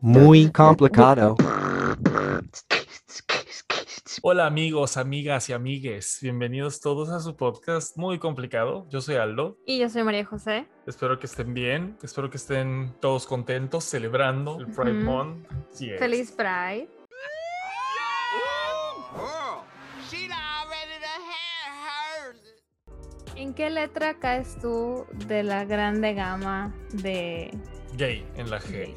Muy complicado. Hola amigos, amigas y amigues, bienvenidos todos a su podcast muy complicado. Yo soy Aldo, Y yo soy María José. espero que estén bien, espero que estén todos contentos celebrando el Pride. Month. Feliz Pride. ¿En qué letra caes tú de la grande gama de... Gay en la G. gay?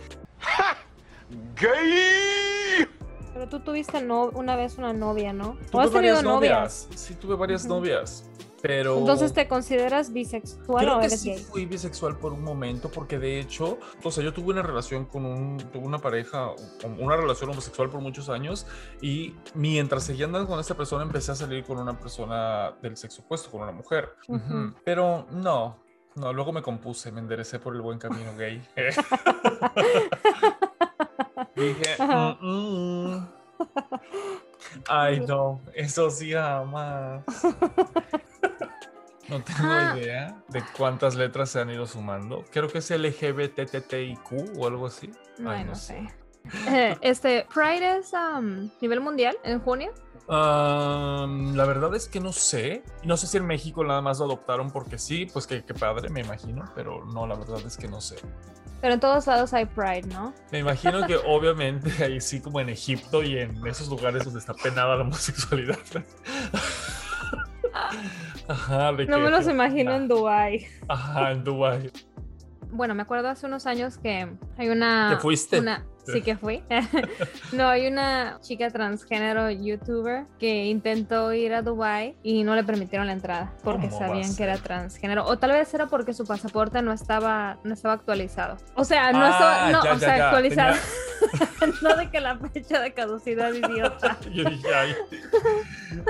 Gay! Pero tú tuviste no- una vez una novia, ¿no? ¿O has tenido novias? novias. Sí, tuve varias novias, pero... Entonces, ¿te consideras bisexual Creo o que eres sí gay? fui bisexual por un momento, porque de hecho, o sea, yo tuve una relación con un, tuve una pareja, una relación homosexual por muchos años, y mientras seguía andando con esta persona, empecé a salir con una persona del sexo opuesto, con una mujer. Ujú. Ujú. Pero no, no, luego me compuse, me enderecé por el buen camino gay. Dije, Ajá. "Mm, mm". ay no, eso sí jamás. No tengo Ah. idea de cuántas letras se han ido sumando. Creo que es LGBTTIQ o algo así. Ay, Ay, no, no sé. Eh, este, Pride es a nivel mundial en junio. La verdad es que no sé. No sé si en México nada más lo adoptaron porque sí, pues que, que padre, me imagino. Pero no, la verdad es que no sé. Pero en todos lados hay Pride, ¿no? Me imagino que obviamente ahí sí como en Egipto y en esos lugares donde está penada la homosexualidad. Ajá, No que- me los que- imagino en Dubai. Ajá, en Dubai. Bueno, me acuerdo hace unos años que hay una... ¿Que fuiste? una- sí que fui. no, hay una chica transgénero youtuber que intentó ir a Dubai y no le permitieron la entrada porque ¿Cómo va a sabían que era transgénero. O tal vez era porque su pasaporte no estaba, no estaba actualizado. O sea, no Ah, estaba, no, ya, o ya, sea, ya, actualizado. no de que la fecha de caducidad, idiota. Yo dije, ay.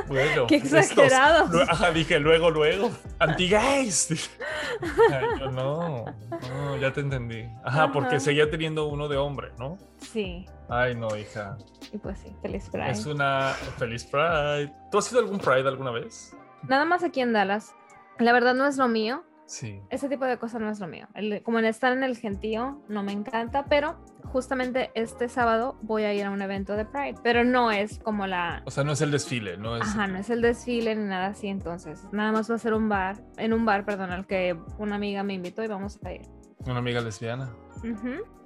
Bueno. Qué estos- lue- Ajá, dije luego, luego. Anti-gays. Ay, yo no. No, ya te entendí. Ajá, porque seguía teniendo uno de hombre, ¿no? Sí, Ay, no, hija. y pues sí, feliz Pride. Es una feliz Pride. ¿Tú has ido a algún Pride alguna vez? Nada más aquí en Dallas. La verdad no es lo mío. Sí. Ese tipo de cosas no es lo mío. El- como en estar en el gentío no me encanta, pero justamente este sábado voy a ir a un evento de Pride, pero no es como la... O sea, no es el desfile, no es. Ajá, no es el desfile ni nada así, entonces nada más va a ser un bar, en un bar, perdón, al que una amiga me invitó y vamos a ir. Una amiga lesbiana.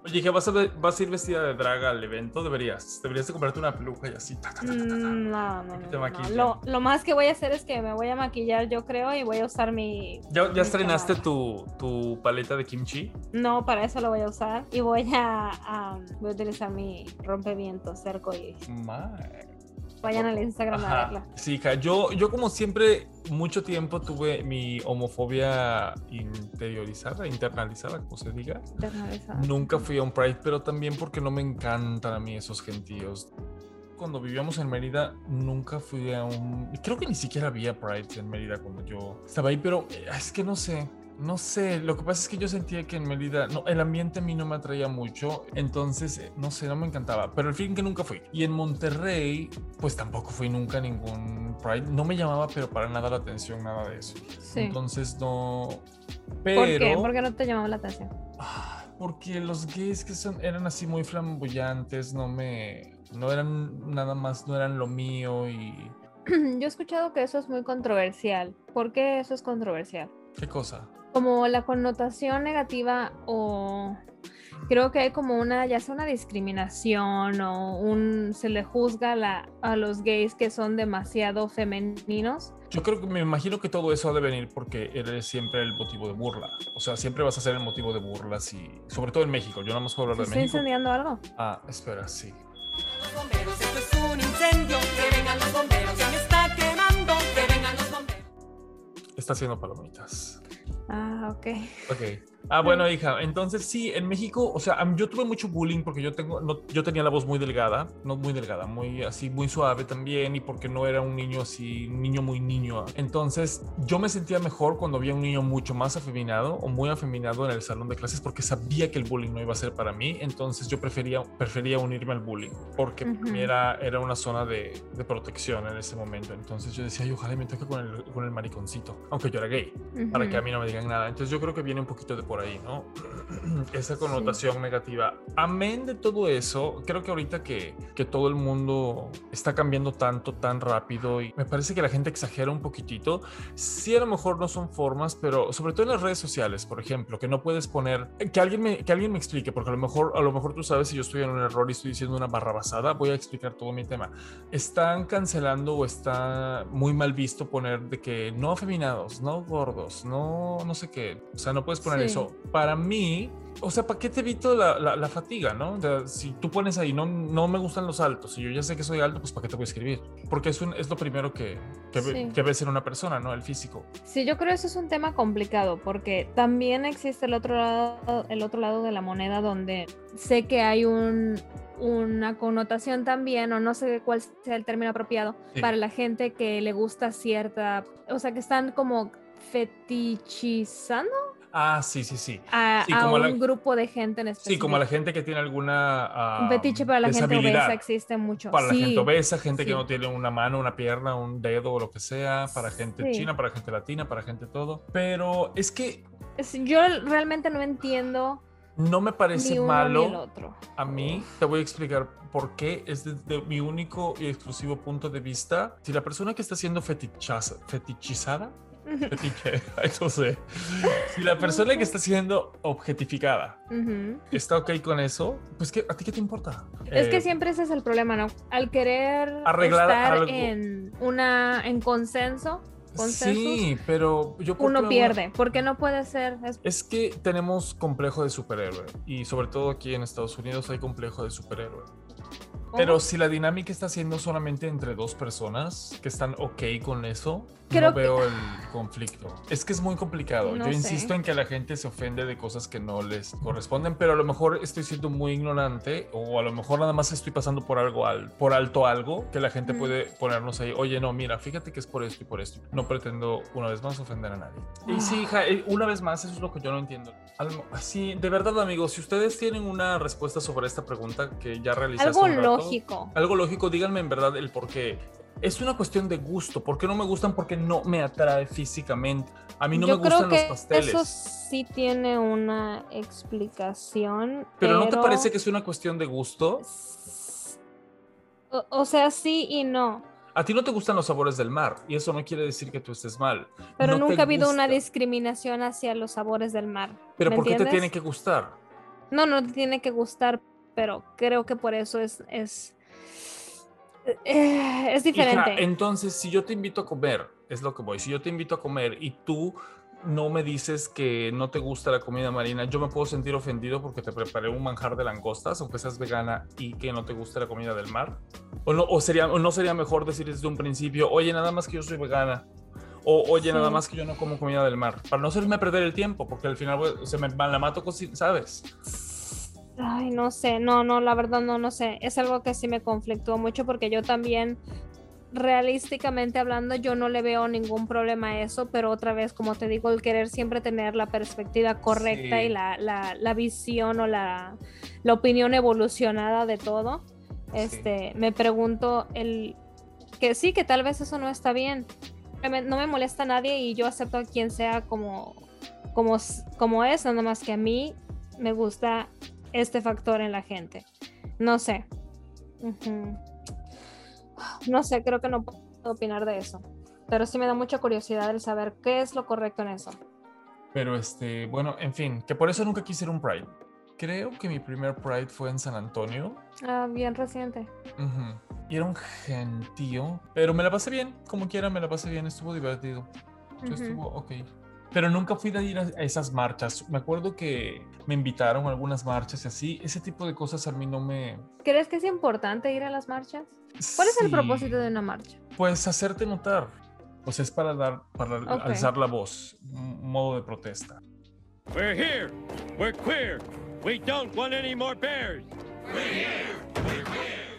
Oye, dije, ¿vas a, ¿vas a ir vestida de draga al evento? Deberías. Deberías de comprarte una peluca y así. ta, ta. Mm, No, no. Lo, lo más que voy a hacer es que me voy a maquillar, yo creo, y voy a usar mi... ¿Ya, estrenaste tu, tu paleta de kimchi? No, para eso lo voy a usar y voy a, voy a utilizar mi rompevientos cerco y Mae. Vayan al Instagram a verla. Sí, hija. Yo, yo como siempre, mucho tiempo tuve mi homofobia interiorizada, internalizada, como se diga. Internalizada. Nunca fui a un Pride, pero también porque no me encantan a mí esos gentíos. Cuando vivíamos en Mérida, nunca fui a un... Creo que ni siquiera había Pride en Mérida cuando yo estaba ahí, pero eh, es que no sé. No sé, lo que pasa es que yo sentía que en Mérida, no, el ambiente a mí no me atraía mucho, entonces, eh, no sé, no me encantaba, pero el fin que nunca fui. Y en Monterrey, pues tampoco fui nunca a ningún Pride, no me llamaba, pero para nada la atención, nada de eso. Sí. Entonces, no... Pero... ¿Por qué? ¿Por qué no te llamaba la atención? Ah, Porque los gays que son, eran así muy flamboyantes, no me. No eran nada más, no eran lo mío y. Yo he escuchado que eso es muy controversial. ¿Por qué eso es controversial? ¿Qué cosa? Como la connotación negativa o creo que hay como una, ya sea una discriminación o un, se le juzga a la- a los gays que son demasiado femeninos. Yo creo que me imagino que todo eso ha de venir porque eres siempre el motivo de burla. O sea, siempre vas a ser el motivo de burlas y. Sobre todo en México. Yo nada más puedo ¿Se hablar de está México. incendiando algo? Ah, espera, sí. Está haciendo palomitas. Ah, ok. Ok. Ah, bueno, hija, entonces sí, en México, o sea, yo tuve mucho bullying porque yo tengo, no, yo tenía la voz muy delgada, no muy delgada, muy así, muy suave también, y porque no era un niño así, niño muy niño. Entonces, yo me sentía mejor cuando había un niño mucho más afeminado o muy afeminado en el salón de clases porque sabía que el bullying no iba a ser para mí, entonces yo prefería, prefería unirme al bullying porque mí Ujú. era, era una zona de, de protección en ese momento. Entonces yo decía, "Ay, ojalá me toque con el, con el mariconcito, aunque yo era gay para que a mí no me digan nada. Entonces yo creo que viene un poquito de por ahí, ¿no? Esa connotación negativa. Amén de todo eso, creo que ahorita que, que todo el mundo está cambiando tanto, tan rápido, y me parece que la gente exagera un poquitito. Sí, a lo mejor no son formas, pero sobre todo en las redes sociales, por ejemplo, que no puedes poner, que alguien me, que alguien me explique, porque a lo mejor, a lo mejor tú sabes si yo estoy en un error y estoy diciendo una barra basada, voy a explicar todo mi tema. Están cancelando o está muy mal visto poner de que no afeminados, no gordos, no, no sé qué. O sea, no puedes poner Sí. eso. Para mí, o sea, ¿para qué te evito la, la- la fatiga, no? O sea, si tú pones ahí, no, no me gustan los altos, y yo ya sé que soy alto, pues ¿para qué te voy a escribir? Porque es, un, es lo primero que, que, Sí. que ves en una persona, ¿no? El físico. Sí, yo creo que eso es un tema complicado porque también existe el otro lado, el otro lado de la moneda donde sé que hay un, una connotación también, o no sé cuál sea el término apropiado, Sí. para la gente que le gusta cierta, o sea, que están como fetichizando Ah, sí, sí, sí. a, Sí, a como un la- grupo de gente en específico. Sí, como la gente que tiene alguna... ah, Un fetiche para la gente obesa existe mucho. Para la gente obesa, gente que no tiene una mano, una pierna, un dedo o lo que sea, para gente china, para gente latina, para gente todo. Pero es que es- Yo realmente no entiendo no me parece ni uno malo. ni el otro. A mí te voy a explicar por qué es desde mi único y exclusivo punto de vista. Si la persona que está siendo fetichaza, fetichizada, sé. Si la persona que está siendo objetificada Ujú. está ok con eso, pues ¿qué, ¿a ti qué te importa? Es que Eh, siempre ese es el problema, ¿no? Al querer Arreglar estar algo. en una en consenso, Sí, pero yo ¿por qué uno pierde, porque no puede ser. es- Es que tenemos complejo de superhéroe y sobre todo aquí en Estados Unidos hay complejo de superhéroe. Pero ¿cómo? si la dinámica está siendo solamente entre dos personas que están ok con eso, Creo no que- veo el conflicto. Es que es muy complicado. No Yo sé. insisto en que la gente se ofende de cosas que no les corresponden, pero a lo mejor estoy siendo muy ignorante o a lo mejor nada más estoy pasando por algo al, por alto algo que la gente Mm. puede ponernos ahí. Oye, no, mira, fíjate que es por esto y por esto. No pretendo una vez más ofender a nadie. Y sí, hija, eh, una vez más, eso es lo que yo no entiendo. Así, de verdad, amigos, si ustedes tienen una respuesta sobre esta pregunta que ya realizaste algo un rato, lógico. algo lógico, díganme en verdad el por qué. Es una cuestión de gusto. ¿Por qué no me gustan? Porque no me atrae físicamente. A mí no Yo me creo gustan los pasteles. eso sí tiene una explicación. Pero ¿no te parece que es una cuestión de gusto? O, o sea, sí y no. A ti no te gustan los sabores del mar y eso no quiere decir que tú estés mal. Pero No nunca ha habido una discriminación hacia los sabores del mar. Pero ¿me ¿por qué te entiendes? tiene que gustar? No, no te tiene que gustar, pero creo que por eso es es, eh, es Hija, diferente. entonces, si yo te invito a comer, es lo que voy. Si yo te invito a comer y tú no me dices que no te gusta la comida marina, yo me puedo sentir ofendido porque te preparé un manjar de langostas, aunque seas vegana y que no te guste la comida del mar. O no, o sería, o no sería mejor decir desde un principio, oye, nada más que yo soy vegana. O oye, nada Sí. más que yo no como comida del mar. Para no hacerme perder el tiempo, porque al final pues, se me la mato, ¿sabes? Ay, no sé, no, no, la verdad no, no sé. Es algo que sí me conflictúa mucho porque yo también, realísticamente hablando, yo no le veo ningún problema a eso, pero otra vez, como te digo, el querer siempre tener la perspectiva correcta Sí. y la, la, la visión o la, la opinión evolucionada de todo, Sí. este, me pregunto el que sí, que tal vez eso no está bien. Me- No me molesta a nadie y yo acepto a quien sea como, como, como es, nada más que a mí me gusta este factor en la gente. No sé. No sé, creo que no puedo opinar de eso. Pero sí me da mucha curiosidad el saber qué es lo correcto en eso. Pero este, bueno, en fin, que por eso nunca quise ir un Pride. Creo que mi primer Pride fue en San Antonio. Ah, bien reciente. Ujú. Y era un gentío, pero me la pasé bien, como quiera me la pasé bien, estuvo divertido. Ujú. Estuvo ok. Pero nunca fui de ir a, esas marchas. Me acuerdo que me invitaron a algunas marchas y así. Ese tipo de cosas a mí no me... ¿Crees que es importante ir a las marchas? ¿Cuál es el Sí, propósito de una marcha? Pues hacerte notar. Pues es para dar, para Ok. alzar la voz, un modo de protesta. We're here. We're queer. We don't want any more bears.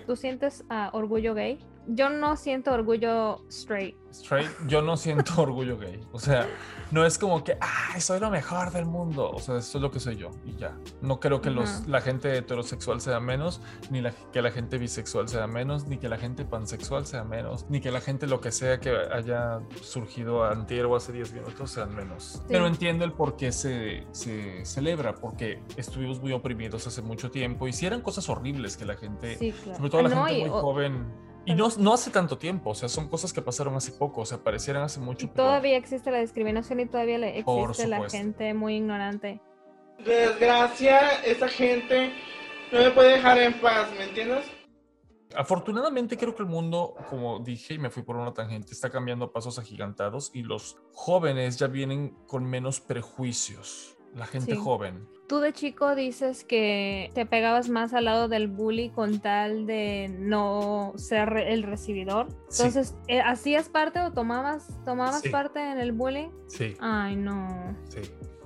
¿Tú sientes ah, orgullo gay? Yo no siento orgullo straight. Straight, yo no siento orgullo gay. O sea, no es como que, ay, soy lo mejor del mundo. O sea, eso es lo que soy yo y ya. No creo que los, Ujú. la gente heterosexual sea menos, ni la, que la gente bisexual sea menos, ni que la gente pansexual sea menos, ni que la gente lo que sea que haya surgido antier o hace 10 minutos sean menos. Pero entiendo el por qué se, se celebra, porque estuvimos muy oprimidos hace mucho tiempo y si eran cosas horribles que la gente Sí, claro. sobre todo la Ah, no, gente muy o- joven. Y no, no hace tanto tiempo, o sea, son cosas que pasaron hace poco, o sea, parecieran hace mucho. y pero- todavía existe la discriminación y todavía existe la gente muy ignorante. Desgracia, esa gente no me puede dejar en paz, ¿me entiendes? Afortunadamente creo que el mundo, como dije y me fui por una tangente, está cambiando a pasos agigantados y los jóvenes ya vienen con menos prejuicios. La gente Sí. joven. Tú de chico dices que te pegabas más al lado del bully con tal de no ser el recibidor. Entonces, eh, ¿hacías parte o tomabas, tomabas Sí. parte en el bullying? Sí, Ay, no, sí.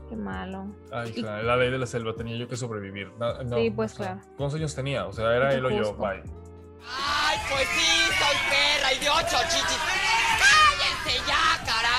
qué malo. Ay, Y- hija, la ley de la selva tenía yo que sobrevivir. No, no, Sí, pues, o sea, claro. ¿Cuántos años tenía? O sea, era él o yo, bye. Ay, pues sí, soy perra y de ocho chichis. ¡Cállense ya, caramba!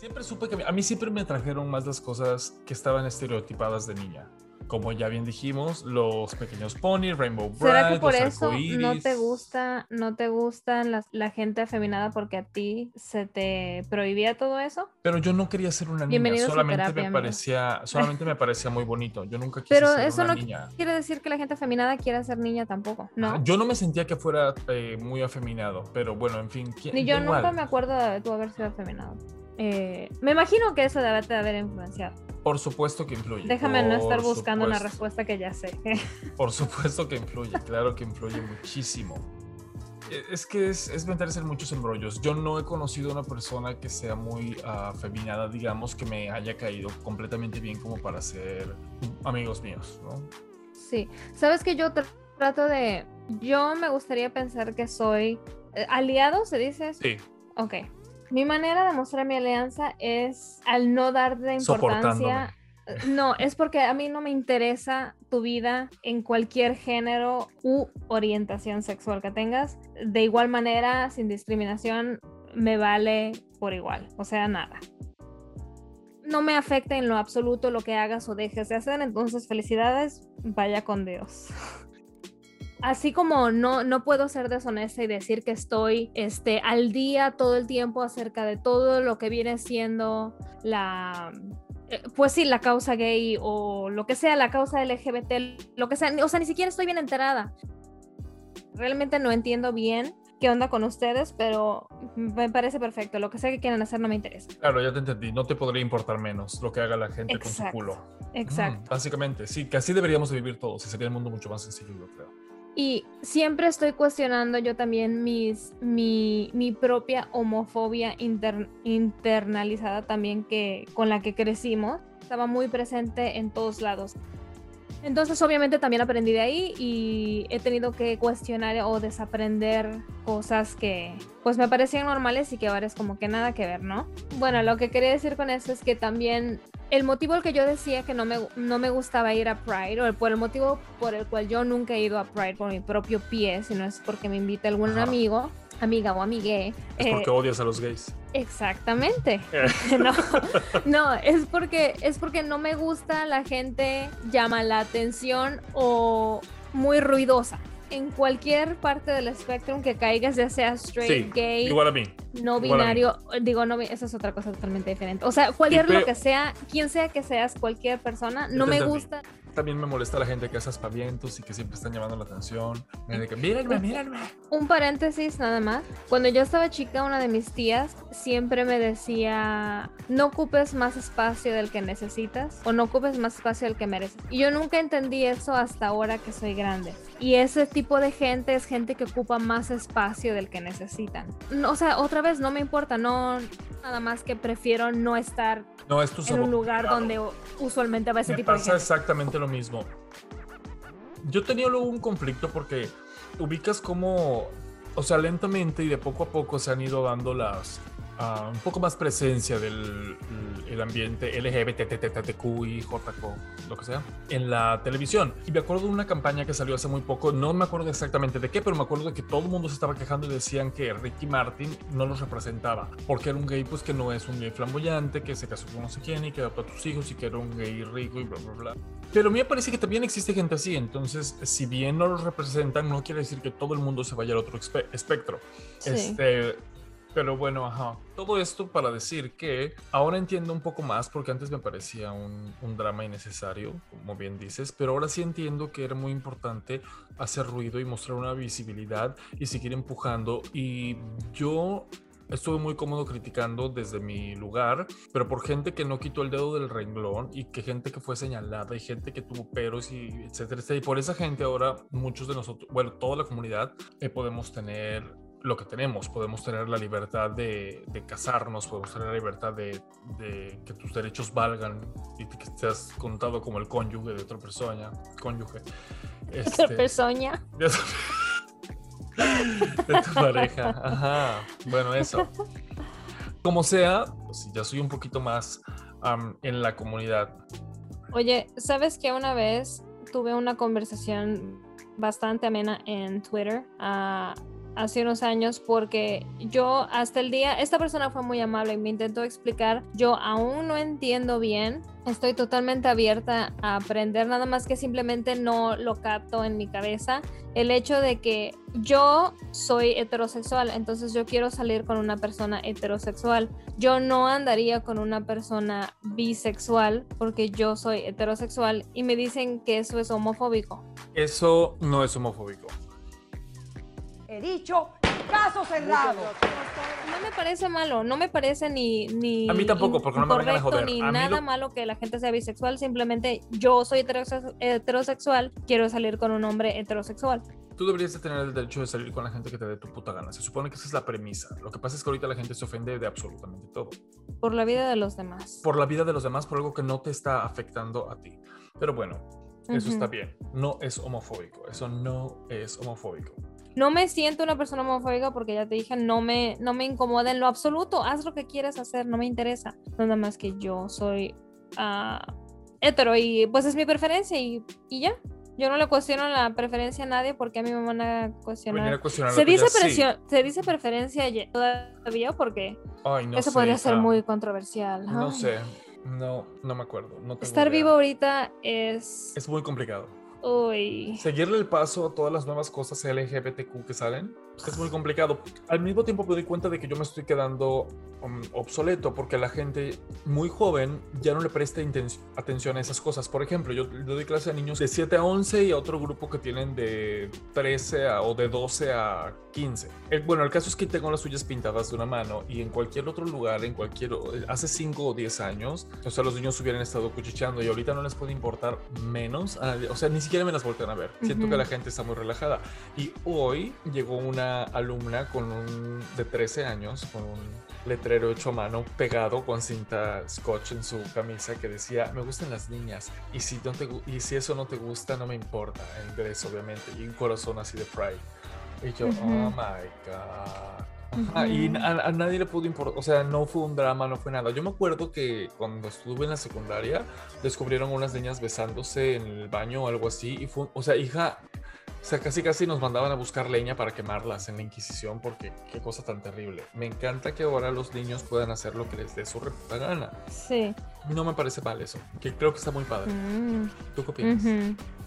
Siempre supe que a mí siempre me trajeron más las cosas que estaban estereotipadas de niña. Como ya bien dijimos, los pequeños pony, Rainbow ¿Será que Bright, por los eso no te gusta, no te gustan la gente afeminada porque a ti se te prohibía todo eso? Pero yo no quería ser una niña, solamente terapia, me amigo. parecía, solamente me parecía muy bonito. Yo nunca quise Pero ser eso una no niña. quiere decir que la gente afeminada quiera ser niña tampoco, ¿no? Yo no me sentía que fuera eh, muy afeminado, pero bueno, en fin. ¿quién- Ni yo nunca me acuerdo de tú haber sido afeminado. Eh, me imagino que eso debe de haber influenciado. Por supuesto que influye. Déjame no estar por buscando una supuesto. respuesta que ya sé. Por supuesto que influye, claro que influye muchísimo. E- Es que es, es meterse en muchos embrollos. Yo no he conocido una persona que sea muy ah, afeminada, digamos, que me haya caído completamente bien como para ser amigos míos, ¿no? Sí, sabes que yo tr- trato de, yo me gustaría pensar que soy eh, aliado, se dice. eso? Sí, Ok. Mi manera de mostrar mi alianza es al no darle importancia. No, es porque a mí no me interesa tu vida en cualquier género u orientación sexual que tengas. De igual manera, sin discriminación, me vale por igual. O sea, nada. No me afecta en lo absoluto lo que hagas o dejes de hacer, entonces felicidades, vaya con Dios. Así como no, no puedo ser deshonesta y decir que estoy este, al día todo el tiempo acerca de todo lo que viene siendo la, eh, pues sí, la causa gay o lo que sea, la causa LGBT, lo que sea, o sea, ni siquiera estoy bien enterada. Realmente no entiendo bien qué onda con ustedes, pero me parece perfecto. Lo que sea que quieran hacer no me interesa. claro, ya te entendí. No te podría importar menos lo que haga la gente con su culo. Exacto. Mm, básicamente, sí, que así deberíamos de vivir todos y sería el mundo mucho más sencillo, yo creo. Y siempre estoy cuestionando yo también mis, mi, mi propia homofobia inter- internalizada también que, con la que crecimos. Estaba muy presente en todos lados. Entonces obviamente también aprendí de ahí y he tenido que cuestionar o desaprender cosas que pues me parecían normales y que ahora es como que nada que ver, ¿no? Bueno, lo que quería decir con eso es que también el motivo al que yo decía que no me, no me gustaba ir a Pride, o el- por el motivo por el cual yo nunca he ido a Pride por mi propio pie, sino es porque me invita algún Ajá. amigo, amiga o amigue. Es eh, porque odias a los gays. Exactamente. no, no, es porque es porque no me gusta la gente llama la atención o muy ruidosa. En cualquier parte del espectro que caigas, ya sea straight, Sí, gay, igual a mí. no mí. binario, digo, no, eso es otra cosa totalmente diferente. O sea, cualquier lo que sea, quien sea que seas, cualquier persona, no me gusta. También me molesta la gente que hace aspavientos y que siempre están llamando la atención. De que, mírenme, mírenme. Un paréntesis nada más. Cuando yo estaba chica, una de mis tías siempre me decía, no ocupes más espacio del que necesitas o no ocupes más espacio del que mereces. Y yo nunca entendí eso hasta ahora que soy grande. Y ese tipo de gente es gente que ocupa más espacio del que necesitan. O sea, otra vez, no me importa, no... Nada más que prefiero no estar No, es en un lugar donde usualmente va ese Me tipo de pasa gente. exactamente lo mismo. Yo tenía luego un conflicto porque ubicas como, o sea, lentamente y de poco a poco se han ido dando las ah, un poco más presencia del el ambiente LGBTTTQI, JK, lo que sea, en la televisión. Y me acuerdo de una campaña que salió hace muy poco, no me acuerdo exactamente de qué, pero me acuerdo de que todo el mundo se estaba quejando y decían que Ricky Martin no los representaba, porque era un gay pues que no es un gay flamboyante, que se casó con no sé quién y que adoptó a tus hijos y que era un gay rico y bla, bla, bla. Pero a mí me parece que también existe gente así, entonces si bien no los representan, no quiere decir que todo el mundo se vaya al otro espe- espectro. Sí. Este, pero bueno, ajá. Todo esto para decir que ahora entiendo un poco más, porque antes me parecía un, drama innecesario, como bien dices, pero ahora sí entiendo que era muy importante hacer ruido y mostrar una visibilidad y seguir empujando. Y yo estuve muy cómodo criticando desde mi lugar, pero por gente que no quitó el dedo del renglón y que gente que fue señalada y gente que tuvo peros y etcétera, etcétera. Y por esa gente ahora muchos de nosotros, bueno, toda la comunidad, eh, podemos tener lo que tenemos, podemos tener la libertad de, de casarnos, podemos tener la libertad de, de que tus derechos valgan y que seas contado como el cónyuge de otra persona, cónyuge. Otra Este, persona. de tu- de tu pareja. Ajá. Bueno, eso. Como sea, pues, ya soy un poquito más am, en la comunidad. Oye, ¿sabes que una vez tuve una conversación bastante amena en Twitter ah, hace unos años porque yo hasta el día, esta persona fue muy amable y me intentó explicar, yo aún no entiendo bien, estoy totalmente abierta a aprender, nada más que simplemente no lo capto en mi cabeza, el hecho de que yo soy heterosexual, entonces yo quiero salir con una persona heterosexual, yo no andaría con una persona bisexual porque yo soy heterosexual y me dicen que eso es homofóbico. Eso no es homofóbico. He dicho, caso cerrado. No me parece malo, no me parece ni, ni A mí tampoco, porque no me vengan a joder. ni A nada lo- malo que la gente sea bisexual, simplemente yo soy heterosex- heterosexual, quiero salir con un hombre heterosexual. Tú deberías de tener el derecho de salir con la gente que te dé tu puta gana. Se supone que esa es la premisa. Lo que pasa es que ahorita la gente se ofende de absolutamente todo. Por la vida de los demás. Por la vida de los demás, por algo que no te está afectando a ti. Pero bueno, eso está bien. No es homofóbico. Eso no es homofóbico. No me siento una persona homofóbica porque ya te dije, no me, no me incomoda en lo absoluto. Haz lo que quieres hacer, no me interesa. Nada más que yo soy ah, hetero y pues es mi preferencia y, y ya. Yo no le cuestiono la preferencia a nadie porque a mí me van a cuestionar. Se dice, sí. se dice preferencia todavía porque Ay, no eso sé, podría ser muy controversial. No Ay. sé. No, no me acuerdo. No Estar idea. vivo ahorita es... Es muy complicado. Seguirle el paso a todas las nuevas cosas LGBTQ que salen es muy complicado. Al mismo tiempo me doy cuenta de que yo me estoy quedando um, obsoleto porque la gente muy joven ya no le presta atención a esas cosas. Por ejemplo, yo le doy clase a niños de 7 a 11 y a otro grupo que tienen de 13 a- o de 12 a 15. El- bueno, el caso es que tengo las suyas pintadas de una mano y en cualquier otro lugar, en cualquier, hace 5 o 10 años, o sea, los niños hubieran estado cuchicheando y ahorita no les puede importar menos. a nadie. o sea, ni siquiera me las voltean a ver. Siento Ujú. que la gente está muy relajada. Y hoy llegó una alumna con un de 13 años con un letrero hecho a mano pegado con cinta scotch en su camisa que decía me gustan las niñas y si no te y si eso no te gusta no me importa en inglés obviamente y un corazón así de pride. Y yo oh my god Ajá, y a, a nadie le pudo importar, o sea, no fue un drama, no fue nada. Yo me acuerdo que cuando estuve en la secundaria, descubrieron unas niñas besándose en el baño o algo así, y fue, o sea, hija, o sea, casi casi nos mandaban a buscar leña para quemarlas en la Inquisición, porque qué cosa tan terrible. Me encanta que ahora los niños puedan hacer lo que les dé su reputa gana. Sí. No me parece mal eso, que creo que está muy padre. Mm. ¿Tú qué opinas?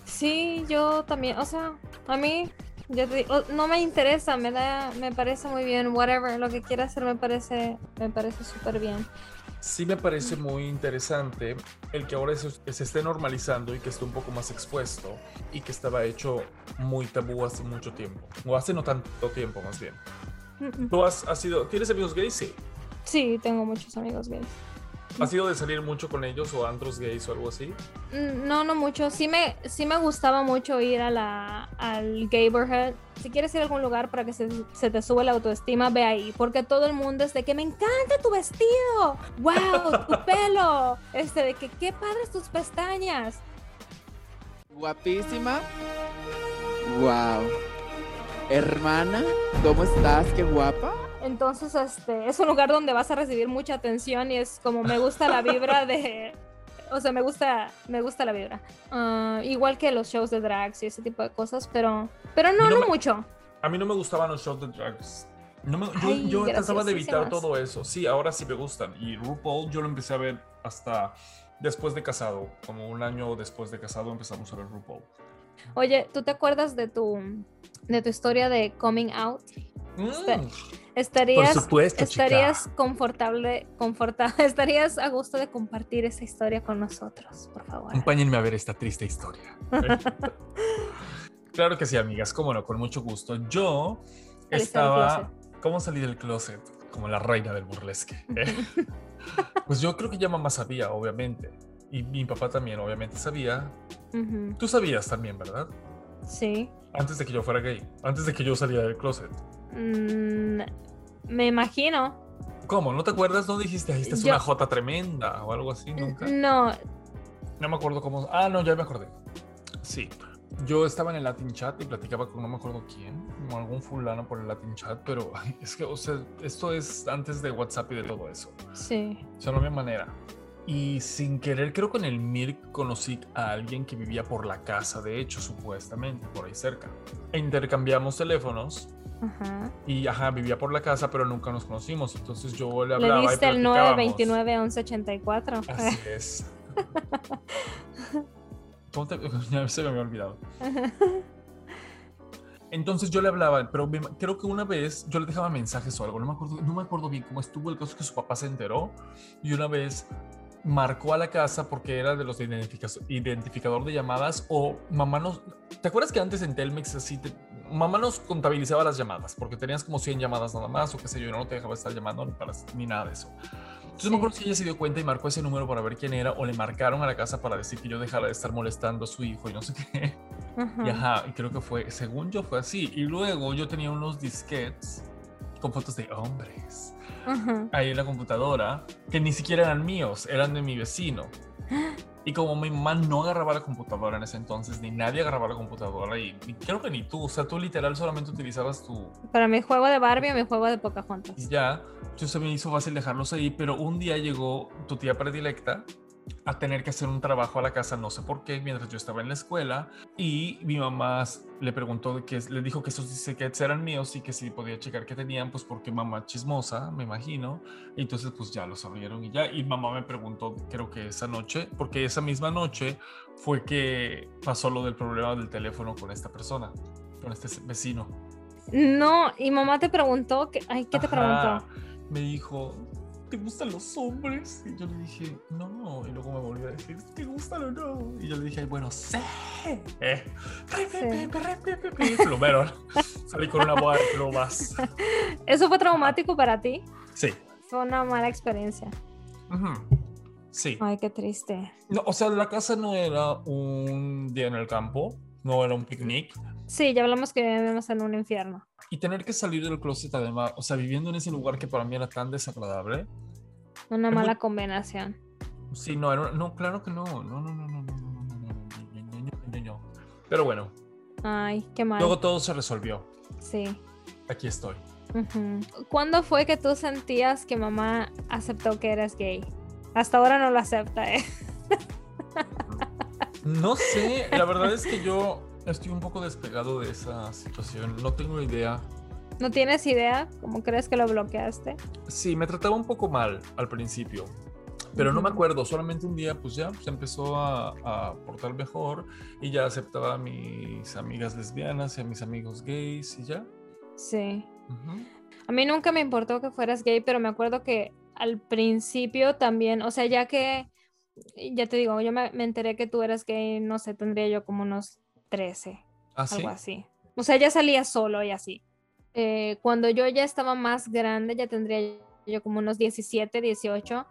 Sí, yo también, o sea, a mí ya te digo, no me interesa, me da, me parece muy bien, whatever, lo que quiera hacer me parece, me parece súper bien. Sí me parece muy interesante el que ahora se, se esté normalizando y que esté un poco más expuesto y que estaba hecho muy tabú hace mucho tiempo. O hace no tanto tiempo, más bien. Mm, mm. ¿Tú has, has sido, tienes amigos gays? Sí. Sí, tengo muchos amigos gays. ¿Has sido de salir mucho con ellos o antros gays o algo así? Mm, No, no mucho. Sí me, sí me gustaba mucho ir a la, al neighborhood. Si quieres ir a algún lugar para que se, se te sube la autoestima, ve ahí. Porque todo el mundo es de que me encanta tu vestido. ¡Wow! Tu pelo. Este, de que qué padres tus pestañas. Guapísima. Wow. Hermana, ¿cómo estás? Qué guapa. Entonces, este, es un lugar donde vas a recibir mucha atención y es como me gusta la vibra de, o sea, me gusta, me gusta la vibra. Ah, igual que los shows de drags y ese tipo de cosas, pero, pero no, no no me- mucho. A mí no me gustaban los shows de drags. No me- yo Ay, yo trataba de evitar todo eso. Sí, ahora sí me gustan. Y RuPaul yo lo empecé a ver hasta después de casado. Como un año después de casado empezamos a ver RuPaul. Oye, ¿tú te acuerdas de tu, de tu historia de coming out? Este- ¿Estarías, supuesto, chica. estarías confortable, conforta- estarías a gusto de compartir esa historia con nosotros, por favor? Acompáñenme a ver esta triste historia. claro que sí, amigas, cómo no, con mucho gusto. Yo estaba. ¿Cómo salí del closet? Como la reina del burlesque. ¿eh? pues yo creo que ya mamá sabía, obviamente. Y mi papá también, obviamente, sabía. Tú sabías también, ¿verdad? Sí. Antes de que yo fuera gay. Antes de que yo saliera del closet. Mm, me imagino. ¿Cómo? ¿No te acuerdas? ¿No dijiste, "Ay, esta es Yo- una jota tremenda o algo así? Nunca. No, No me acuerdo cómo. Ah, no, ya me acordé. Sí. Yo estaba en el Latin chat y platicaba con no me acuerdo quién, con algún fulano por el Latin chat, pero ay, es que, o sea, esto es antes de WhatsApp y de todo eso. sí. O sea, no había manera. Y sin querer, creo que en el MIRC conocí a alguien que vivía por la casa, de hecho, supuestamente, por ahí cerca. E intercambiamos teléfonos Ajá. y, ajá, vivía por la casa, pero nunca nos conocimos. Entonces yo le Le hablaba. y diste el platicábamos. 929 1184. Así es. ¿Cómo te- Ya se me había olvidado. Entonces yo le hablaba, pero me- creo que una vez yo le dejaba mensajes o algo, no me acuerdo, no me acuerdo bien cómo estuvo. El caso es que su papá se enteró y una vez marcó a la casa porque era de los de identifica- identificador de llamadas o mamá nos... ¿Te acuerdas que antes en Telmex así te- mamá nos contabilizaba las llamadas porque tenías como 100 llamadas nada más o qué sé yo, y no te dejaba estar llamando ni, para- ni nada de eso. Entonces me acuerdo si ella se dio cuenta y marcó ese número para ver quién era o le marcaron a la casa para decir que yo dejara de estar molestando a su hijo y no sé qué. Ajá. Y ajá, y creo que fue, según yo fue así. Y luego yo tenía unos disquets con fotos de hombres Ajá. ahí en la computadora que ni siquiera eran míos, eran de mi vecino. Y como mi mamá no agarraba la computadora en ese entonces, ni nadie agarraba la computadora, y, y creo que ni tú, o sea, tú literal solamente utilizabas tu, Para mi juego de Barbie o mi juego de y Pocahontas. ya, yo se me hizo fácil dejarlos ahí, pero un día llegó tu tía predilecta a tener que hacer un trabajo a la casa, no sé por qué, mientras yo estaba en la escuela, y mi mamá le preguntó, que, le dijo que esos disquetes eran míos y que si podía checar qué tenían, pues porque mamá chismosa, me imagino, y entonces pues ya los abrieron y ya, y mamá me preguntó, creo que esa noche, porque esa misma noche fue que pasó lo del problema del teléfono con esta persona, con este vecino. No, y mamá te preguntó, que, ay, ¿qué te Ajá. preguntó? Me dijo, ¿te gustan los hombres? Y yo le dije, no. Y luego me volvió a decir, ¿te gustan o no? Y yo le dije, "Ay, bueno, sí. Eh. Plumero. Salí con una boda de plumas. ¿Eso fue traumático para ti? Sí. Fue una mala experiencia. Ujú. Sí. Ay, qué triste. No, o sea, la casa no era un día en el campo, no era un picnic. Sí, ya hablamos que vivimos en un infierno. Y tener que salir del closet, además, o sea, viviendo en ese lugar que para mí era tan desagradable. Una muy- mala combinación. Sí, no, era- no, claro que no. No, no, no, no, no, no, no, no, no. Pero bueno, Ay, qué mal. luego todo se resolvió. Sí. Aquí estoy. ¿Cuándo fue que tú sentías que mamá aceptó que eras gay? Hasta ahora no lo acepta, ¿eh? No sé, la verdad es que yo estoy un poco despegado de esa situación. No tengo idea. ¿No tienes idea? ¿Cómo crees que lo bloqueaste? Sí, me trataba un poco mal al principio, pero no me acuerdo. Solamente un día, pues ya se empezó a, a portar mejor y ya aceptaba a mis amigas lesbianas y a mis amigos gays y ya. Sí. Ujú. A mí nunca me importó que fueras gay, pero me acuerdo que al principio también, o sea, ya que, ya te digo, yo me, me enteré que tú eras gay, no sé, tendría yo como unos 13, ¿Ah, sí? algo así. O sea, ya salía solo y así. Eh, cuando yo ya estaba más grande, ya tendría yo como unos 17, 18,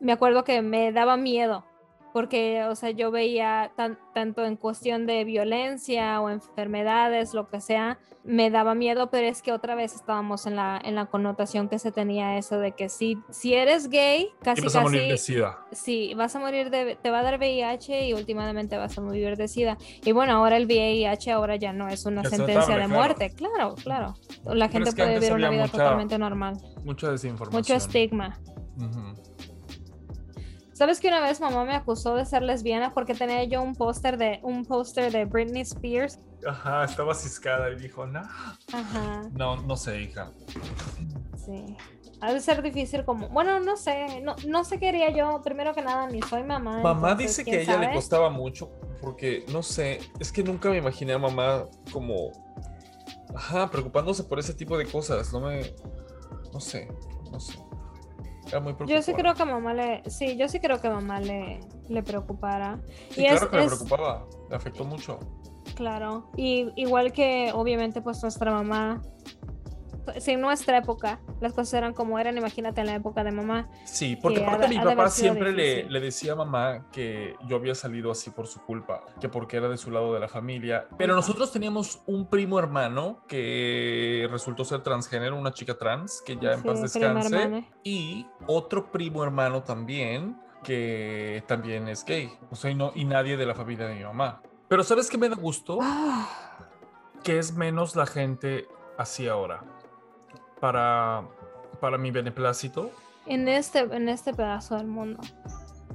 me acuerdo que me daba miedo porque, o sea, yo veía tan- tanto en cuestión de violencia o enfermedades, lo que sea, me daba miedo, pero es que otra vez estábamos en la, en la connotación que se tenía eso de que si, si eres gay, casi vas a morir de casi, sida. sí, vas a morir de, te va a dar VIH y últimamente vas a morir de SIDA. Y bueno, ahora el VIH ahora ya no es una es sentencia de muerte, claro, claro. La gente puede vivir una vida mucha- totalmente normal. Mucha desinformación. Mucho estigma. ¿Sabes que una vez mamá me acusó de ser lesbiana porque tenía yo un póster de un póster de Britney Spears? Ajá, estaba ciscada y dijo, no. Ajá, No, no sé, hija. sí. Ha de ser difícil como, bueno, no sé, no, no sé qué haría yo, primero que nada, ni soy mamá. Mamá entonces, dice que ¿quién a ella le costaba mucho porque, no sé, es que nunca me imaginé a mamá como, ajá, preocupándose por ese tipo de cosas. No me, no sé, no sé. Era muy preocupada. Yo sí creo que mamá le, sí, yo sí creo que mamá le, le preocupara. Sí, y es- claro que le es- preocupaba, le afectó mucho. Claro, y igual que obviamente pues nuestra mamá, si en nuestra época las cosas eran como eran, imagínate en la época de mamá. Sí, porque ha aparte mi papá siempre le, decía a mamá que yo había salido así por su culpa, que porque era de su lado de la familia. Pero nosotros teníamos un primo hermano que resultó ser transgénero, una chica trans, que ya en Sí, paz descanse. Y otro primo hermano también, que también es gay. O sea, y, no, y nadie de la familia de mi mamá. Pero ¿sabes qué me da gusto? Ah, que es menos la gente así ahora. Para, para mi beneplácito, en este, en este pedazo del mundo.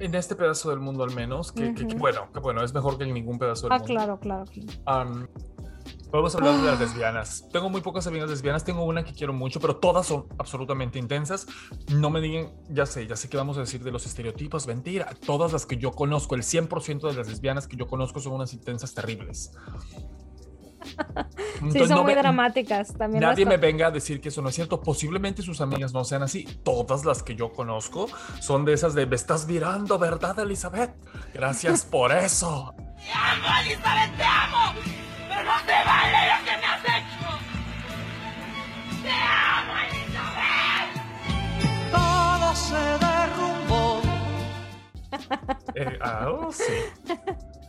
en este pedazo del mundo al menos, que, que- que Ujú. bueno, que bueno, es mejor que en ningún pedazo del Ah, mundo. claro, claro. claro. Am, Podemos hablar de las lesbianas. Tengo muy pocas amigas lesbianas. Tengo una que quiero mucho, pero todas son absolutamente intensas. No me digan, ya sé, ya sé que vamos a decir de los estereotipos. Mentira. Todas las que yo conozco, el 100% de las lesbianas que yo conozco son unas intensas terribles. Sí, son no muy me- dramáticas también. Nadie me venga a decir que eso no es cierto. Posiblemente sus amigas no sean así. Todas las que yo conozco son de esas de me estás mirando, ¿verdad, Elizabeth? Gracias por eso. Te amo, Elizabeth, te amo. Pero no te vale lo que me has hecho. Te amo, Elizabeth. Todo se derrumbó. Eh, ah, oh, sí.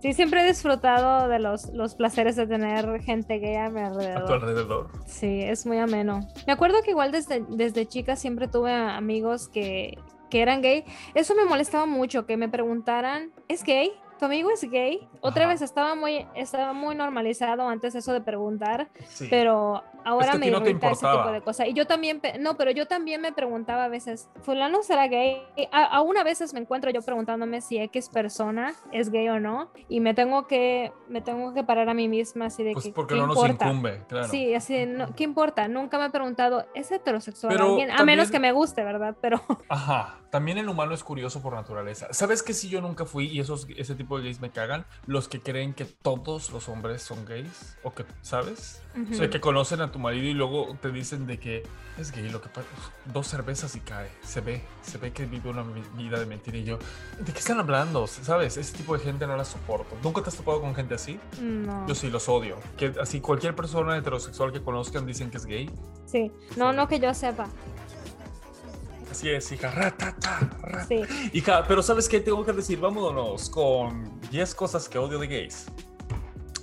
Sí, siempre he disfrutado de los, los placeres de tener gente gay a mi A tu alrededor. alrededor. Sí, es muy ameno. Me acuerdo que igual desde, desde chica siempre tuve amigos que, que eran gay. Eso me molestaba mucho, que me preguntaran, ¿es gay? ¿Tu amigo es gay? Otra Ajá. vez estaba muy, estaba muy normalizado antes eso de preguntar, Sí. pero ahora que a me no irrita ese tipo de cosas. Y yo también, no, pero yo también me preguntaba a veces, ¿fulano será gay? A- aún a veces me encuentro yo preguntándome si X persona es gay o no, y me tengo que, me tengo que parar a mí misma así de Pues que, porque ¿qué no nos importa? incumbe, claro. Sí, así, de, no, ¿qué importa? Nunca me he preguntado, ¿es heterosexual Pero alguien? A menos que me guste, ¿verdad? Pero Ajá. También el humano es curioso por naturaleza. ¿Sabes que si yo nunca fui y esos, ese tipo de gays me cagan? Los que creen que todos los hombres son gays. O que, ¿sabes? O sea, que conocen a tu marido y luego te dicen de que es gay. Lo que pasa, dos cervezas y cae. Se ve, se ve que vive una vi- vida de mentira. Y yo, ¿de qué están hablando? ¿Sabes? Ese tipo de gente no la soporto. ¿Nunca te has topado con gente así? no. Yo sí los odio. Que así cualquier persona heterosexual que conozcan dicen que es gay. Sí, no, no que yo sepa. Así es, hija. Ratata, ratata. Sí. Hija, pero ¿sabes qué tengo que decir? Vámonos con 10 cosas que odio de gays.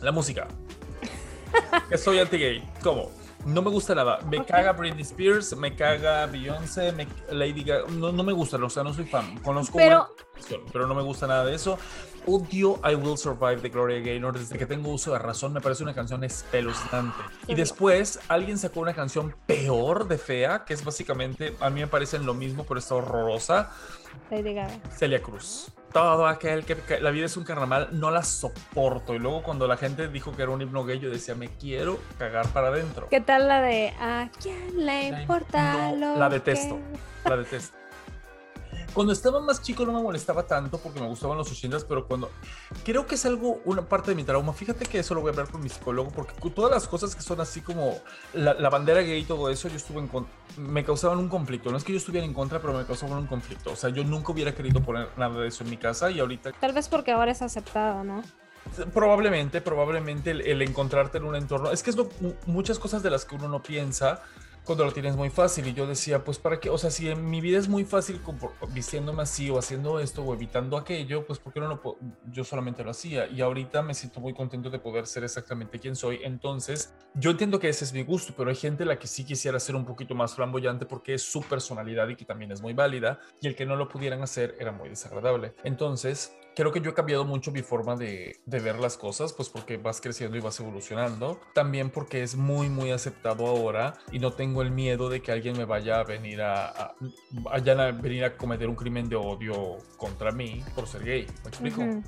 La música. que soy anti-gay. ¿Cómo? No me gusta nada. Me Ok. caga Britney Spears, me caga Beyoncé, me- Lady Gaga. No, no me gusta, o sea, no soy fan. Conozco Pero- una pero no me gusta nada de eso. Odio I Will Survive de Gloria Gaynor. Desde que tengo uso de razón, me parece una canción espeluznante. Y después alguien sacó una canción peor de fea, que es básicamente, a mí me parecen lo mismo, pero está horrorosa. Celia Cruz. Todo aquel que, que la vida es un carnaval, no la soporto. Y luego cuando la gente dijo que era un himno gay, yo decía, me quiero cagar para adentro. ¿Qué tal la de ¿A quién le importa no, lo la detesto. que-" La detesto. Cuando estaba más chico no me molestaba tanto porque me gustaban los 80s, pero cuando creo que es algo, una parte de mi trauma. Fíjate que eso lo voy a hablar con mi psicólogo porque todas las cosas que son así como la, la bandera gay y todo eso, yo estuve en con- me causaban un conflicto. No es que yo estuviera en contra, pero me causaban un conflicto. O sea, yo nunca hubiera querido poner nada de eso en mi casa y ahorita Tal vez porque ahora es aceptado, ¿no? Probablemente, probablemente el, el encontrarte en un entorno. Es que es lo- mu- muchas cosas de las que uno no piensa cuando lo tienes muy fácil. Y yo decía, pues para qué, o sea, si en mi vida es muy fácil vistiéndome así o haciendo esto o evitando aquello, pues ¿por qué no lo puedo? Yo solamente lo hacía. Y ahorita me siento muy contento de poder ser exactamente quien soy. Entonces, yo entiendo que ese es mi gusto, pero hay gente la que sí quisiera ser un poquito más flamboyante porque es su personalidad y que también es muy válida. Y el que no lo pudieran hacer era muy desagradable. Entonces, creo que yo he cambiado mucho mi forma de, de ver las cosas, pues porque vas creciendo y vas evolucionando. También porque es muy, muy aceptado ahora y no tengo el miedo de que alguien me vaya a venir a, a- a venir a cometer un crimen de odio contra mí por ser gay. ¿Me explico? Ujú,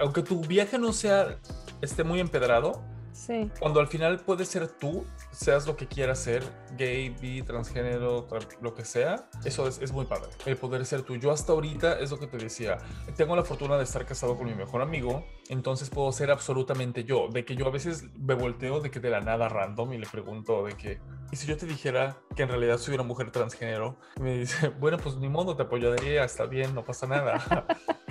Aunque tu viaje no sea, esté muy empedrado, Sí. cuando al final puedes ser tú, seas lo que quieras ser, gay, bi, transgénero, tra- lo que sea, eso es, es muy padre. El poder ser tú. Yo hasta ahorita es lo que te decía. Tengo la fortuna de estar casado con mi mejor amigo, entonces puedo ser absolutamente yo. De que yo a veces me volteo de que de la nada random y le pregunto de que, ¿y si yo te dijera que en realidad soy una mujer transgénero? Y me dice, bueno, pues ni modo, te apoyaría, está bien, no pasa nada.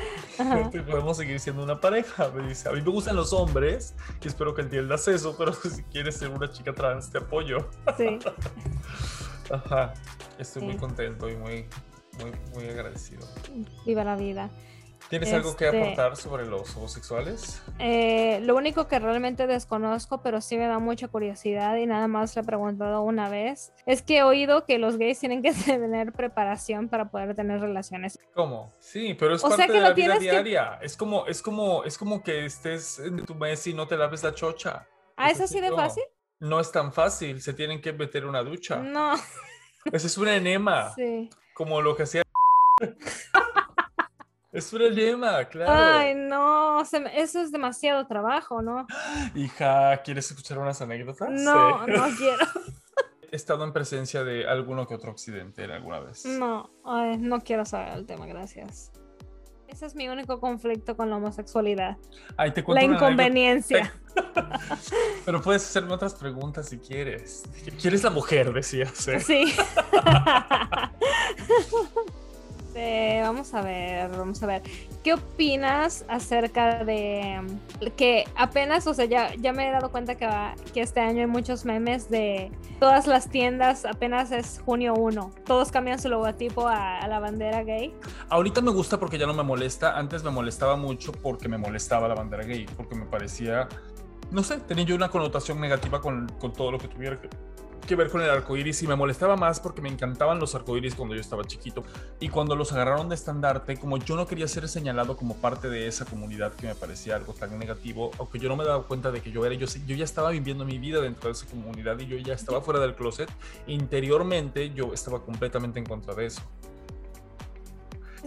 Y podemos seguir siendo una pareja. Me dice, a mí me gustan los hombres y espero que entiendas eso, pero si quieres ser una chica trans, te apoyo. Sí. Ajá. Estoy muy contento y muy, muy, muy agradecido. Viva la vida. ¿Tienes algo que Este- aportar sobre los homosexuales? Eh, lo único que realmente desconozco, pero sí me da mucha curiosidad y nada más le he preguntado una vez, es que he oído que los gays tienen que tener preparación para poder tener relaciones. ¿Cómo? Sí, pero es O sea parte que de la vida que- diaria. Es como, es como, es como que estés en tu mes y no te laves la chocha. ¿Ah, es así de fácil? No es tan fácil. Se tienen que meter una ducha. No. Ese es un enema. Sí. Como lo que hacía. es un enema, claro. Ay, no, me- eso es demasiado trabajo, ¿no? Hija, ¿quieres escuchar unas anécdotas? No, Sí. no quiero. He estado en presencia de alguno que otro accidente en alguna vez. No, ay, no quiero saber el tema, gracias. Ese es mi único conflicto con la homosexualidad. Ay, te cuento La inconveniencia. Pero puedes hacerme otras preguntas si quieres. ¿Quieres la mujer? Decías. ¿eh? Sí. Eh, vamos a ver, vamos a ver. ¿Qué opinas acerca de mm, que apenas, o sea, ya, ya me he dado cuenta que, va- que este año hay muchos memes de todas las tiendas, apenas es junio 1, todos cambian su logotipo a, a la bandera gay? Ahorita me gusta porque ya no me molesta. Antes me molestaba mucho porque me molestaba la bandera gay. Porque me parecía. No sé, tenía yo una connotación negativa con, con todo lo que tuviera que, que ver con el arco iris. Y me molestaba más porque me encantaban los arcoíris cuando yo estaba chiquito. Y cuando los agarraron de estandarte, como yo no quería ser señalado como parte de esa comunidad que me parecía algo tan negativo, aunque yo no me daba cuenta de que yo era, yo, yo ya estaba viviendo mi vida dentro de esa comunidad y yo ya estaba fuera del closet. Interiormente yo estaba completamente en contra de eso.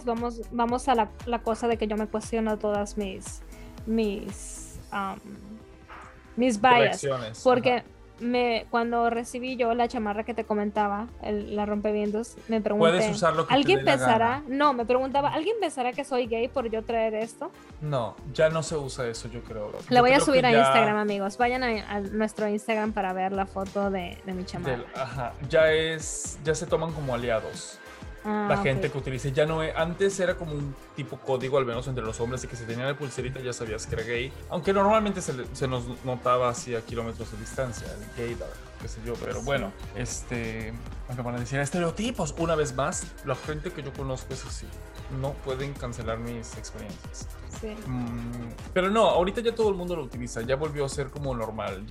Vamos, vamos a la, la cosa de que yo me cuestiono todas mis, mis, um, mis bias. Porque Ajá. Me, cuando recibí yo la chamarra que te comentaba, el- la rompevientos, me pregunté. Puedes usar lo que te ¿Alguien dé la pensará? gana. No, me preguntaba, ¿alguien pensará que soy gay por yo traer esto? No, ya no se usa eso, yo creo. La Yo voy a subir a ya Instagram, amigos. Vayan a, a nuestro Instagram para ver la foto de, de mi del- chamarra. ajá, ya es, ya se toman como aliados. Ah, la ok. gente que utilice, ya no es, antes era como un tipo código, al menos entre los hombres, de que si tenían la pulserita ya sabías que era gay. Aunque normalmente se, le- se nos notaba así a kilómetros de distancia, el gaydar, qué sé yo. Pero bueno, este, aunque van a decir estereotipos, una vez más, la gente que yo conozco es así. No pueden cancelar mis experiencias. Sí. Mm, pero no, ahorita ya todo el mundo lo utiliza, ya volvió a ser como normal.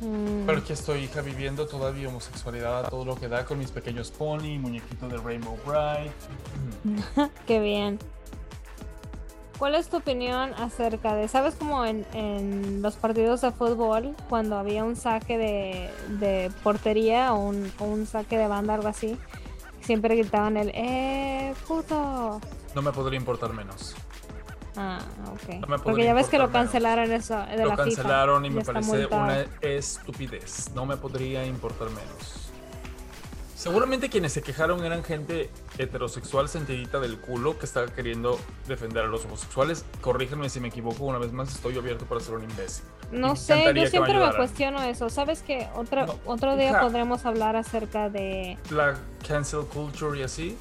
Mm, Pero aquí estoy, hija, viviendo todavía homosexualidad a todo lo que da con mis pequeños pony, muñequito de Rainbow Bright. Qué bien. ¿Cuál es tu opinión acerca de, sabes como en, en los partidos de fútbol, cuando había un saque de, de portería o un, o un saque de banda, algo así, siempre gritaban el, ¡eh, puto! No me podría importar menos. Ah, ok. No Porque ya ves que lo menos. cancelaron eso de Lo la cancelaron FIFA. y me parece una estupidez. No me podría importar menos. Seguramente quienes se quejaron eran gente heterosexual sentidita del culo que estaba queriendo defender a los homosexuales. Corríjanme si me equivoco, una vez más estoy abierto para ser un imbécil. No Me sé, yo siempre me cuestiono eso. ¿Sabes que otro, No, otro día podremos hablar acerca de... La cancel culture y así.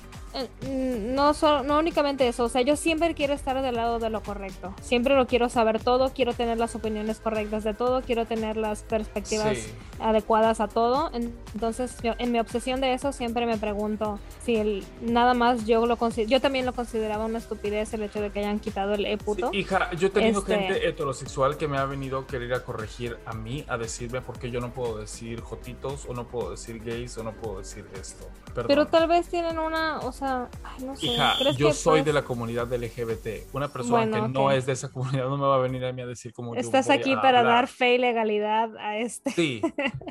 No, so- no únicamente eso, o sea, yo siempre quiero estar del lado de lo correcto. Siempre lo quiero saber todo, quiero tener las opiniones correctas de todo, quiero tener las perspectivas Sí. adecuadas a todo. Entonces, yo, en mi obsesión de eso siempre me pregunto si el, nada más yo lo yo también lo consideraba una estupidez el hecho de que hayan quitado el e puto. Sí, hija, yo he tenido Este- gente heterosexual que me ha venido a querer a corregir a mí, a decirme por qué yo no puedo decir jotitos, o no puedo decir gays, o no puedo decir esto. Perdón. Pero tal vez tienen una, o sea, ay, no sé. Hija, ¿crees yo que soy de la comunidad LGBT. Una persona Bueno, que no es de esa comunidad no me va a venir a mí a decir cómo yo Estás voy aquí a para hablar. dar fe y legalidad a este. Sí,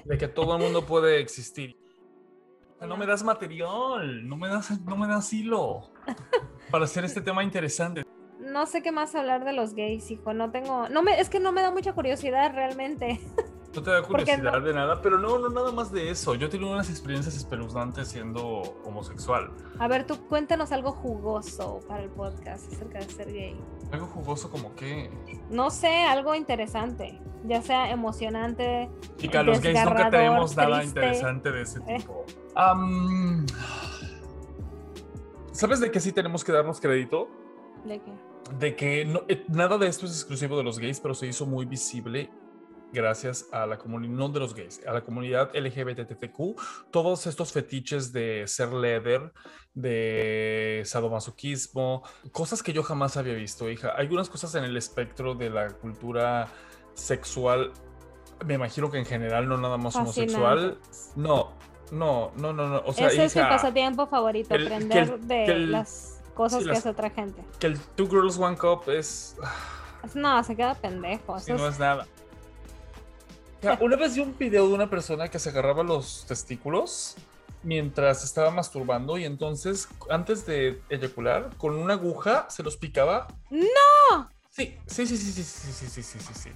de que todo el mundo puede existir. No me das material, no me das, no me das hilo para hacer este tema interesante. No sé qué más hablar de los gays, hijo. No tengo. No me, es que no me da mucha curiosidad realmente. No te da curiosidad no- de nada, pero no, no nada más de eso. Yo he tenido unas experiencias espeluznantes siendo homosexual. A ver, tú cuéntanos algo jugoso para el podcast acerca de ser gay. Algo jugoso como que... No sé, algo interesante. Ya sea emocionante. Y que a los gays nunca tenemos nada triste. interesante de ese Eh. tipo. ¿Sabes de qué sí tenemos que darnos crédito? ¿De qué? de que no- eh, nada de esto es exclusivo de los gays, pero se hizo muy visible gracias a la comunidad, no de los gays, a la comunidad LGBTQ, todos estos fetiches de ser leather, de sadomasoquismo, cosas que yo jamás había visto, hija. Hay algunas cosas en el espectro de la cultura sexual, me imagino que en general, no nada más homosexual. No, no, no, no, no. O sea, Ese es mi pasatiempo favorito, el- que aprender el- de que el- las cosas sí, que las- hace otra gente. que el Two Girls One Cup es... Es- No, se queda pendejo. Sí, no es nada. Sea, una vez vi un video de una persona que se agarraba los testículos mientras estaba masturbando y entonces antes de eyacular con una aguja se los picaba. ¡No! Sí, sí, sí, sí, sí, sí, sí, sí, sí, sí.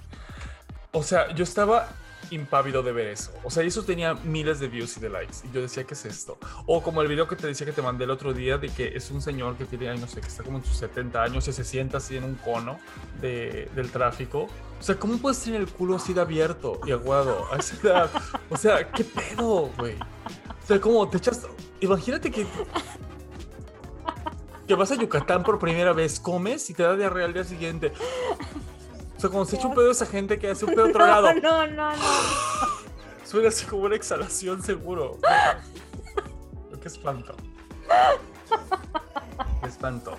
O sea, yo estaba impávido de ver eso. O sea, eso tenía miles de views y de likes. Y yo decía, ¿qué es esto? O como el video que te decía que te mandé el otro día de que es un señor que tiene, no sé, que está como en sus 70 años y se sienta así en un cono de- del tráfico. O sea, ¿cómo puedes tener el culo así de abierto y aguado? O sea, ¿qué pedo, güey? O sea, ¿cómo te echas? Imagínate que... Que vas a Yucatán por primera vez, comes y te da diarrea al día siguiente. O sea, como se echa un pedo esa gente que hace un pedo otro lado. No, no, no. Suena así como una exhalación seguro. Qué espanto. Qué espanto.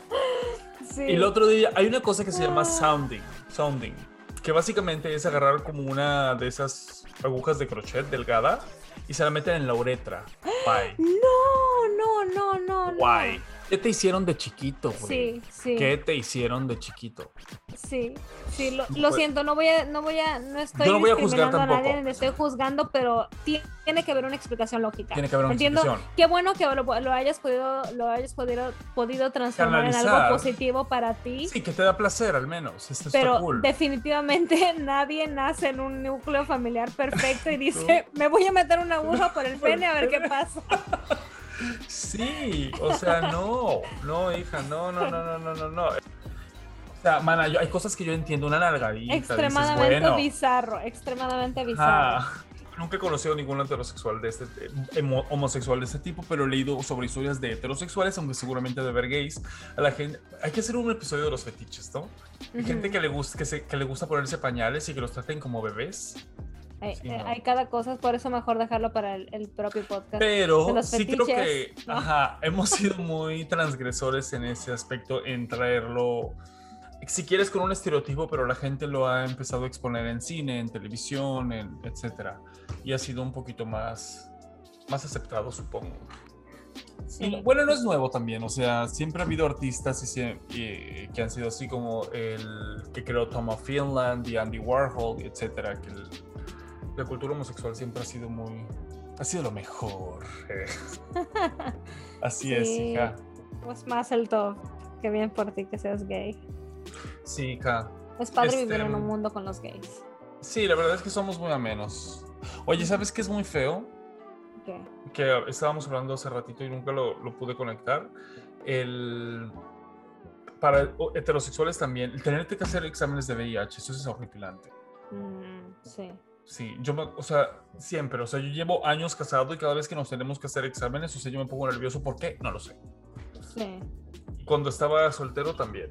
Sí. Y el otro día hay una cosa que se llama sounding. Sounding. Que básicamente es agarrar como una de esas agujas de crochet delgada y se la meten en la uretra. Guay. No, no, no, no. no. ¿Qué te hicieron de chiquito, güey? Sí, sí. ¿Qué te hicieron de chiquito? Sí, sí, lo, siento, no voy a, no voy a, no estoy Yo no voy a juzgar a nadie, estoy juzgando, pero ti- tiene que haber una explicación lógica. Tiene que haber una Entiendo, explicación. qué bueno que lo, lo hayas podido, lo hayas podido, podido transformar en algo positivo para ti. Sí, que te da placer al menos. Esto Pero está cool. definitivamente nadie nace en un núcleo familiar perfecto y dice, me voy a meter una aguja por el pene a ver qué pasa. Sí, o sea, no, no, hija, no, no, no, no, no, no, no. O sea, mana, yo- hay cosas que yo entiendo, una largadita. dices, extremadamente bueno, bizarro, extremadamente bizarro. ajá. Nunca he conocido ningún heterosexual de este, eh, homosexual de este tipo, pero he leído sobre historias de heterosexuales, aunque seguramente de haber gays. A la gente, hay que hacer un episodio de los fetiches, ¿no? Hay gente Ujú. que le gusta, que, se- que le gusta ponerse pañales y que los traten como bebés. Hay, sí, eh, no. hay cada cosa, por eso mejor dejarlo para el, el propio podcast. Pero los sí creo que fetiches, ¿no? ajá, hemos sido muy transgresores en ese aspecto, en traerlo, si quieres, con un estereotipo, pero la gente lo ha empezado a exponer en cine, en televisión, en etcétera. Y ha sido un poquito más, más aceptado, supongo. Sí. Y bueno, no es nuevo también, o sea, siempre ha habido artistas y y- que han sido así como el que creó Tom of Finland y Andy Warhol, etcétera, que el- la cultura homosexual siempre ha sido muy, ha sido lo mejor. eh. Así es, hija. Pues más el top. Qué bien por ti que seas gay. Sí, hija. Es padre Este, vivir en un mundo con los gays. Sí, la verdad es que somos muy amenos. Oye, ¿sabes qué es muy feo? ¿Qué? que estábamos hablando hace ratito y nunca lo, lo pude conectar. El, para heterosexuales también, el tenerte que hacer exámenes de VIH, eso es horripilante. Mm, sí. Sí, yo, me- o sea, siempre, o sea, yo llevo años casado y cada vez que nos tenemos que hacer exámenes, o sea, yo me pongo nervioso. ¿Por qué? No lo sé. Sí. Y cuando estaba soltero también.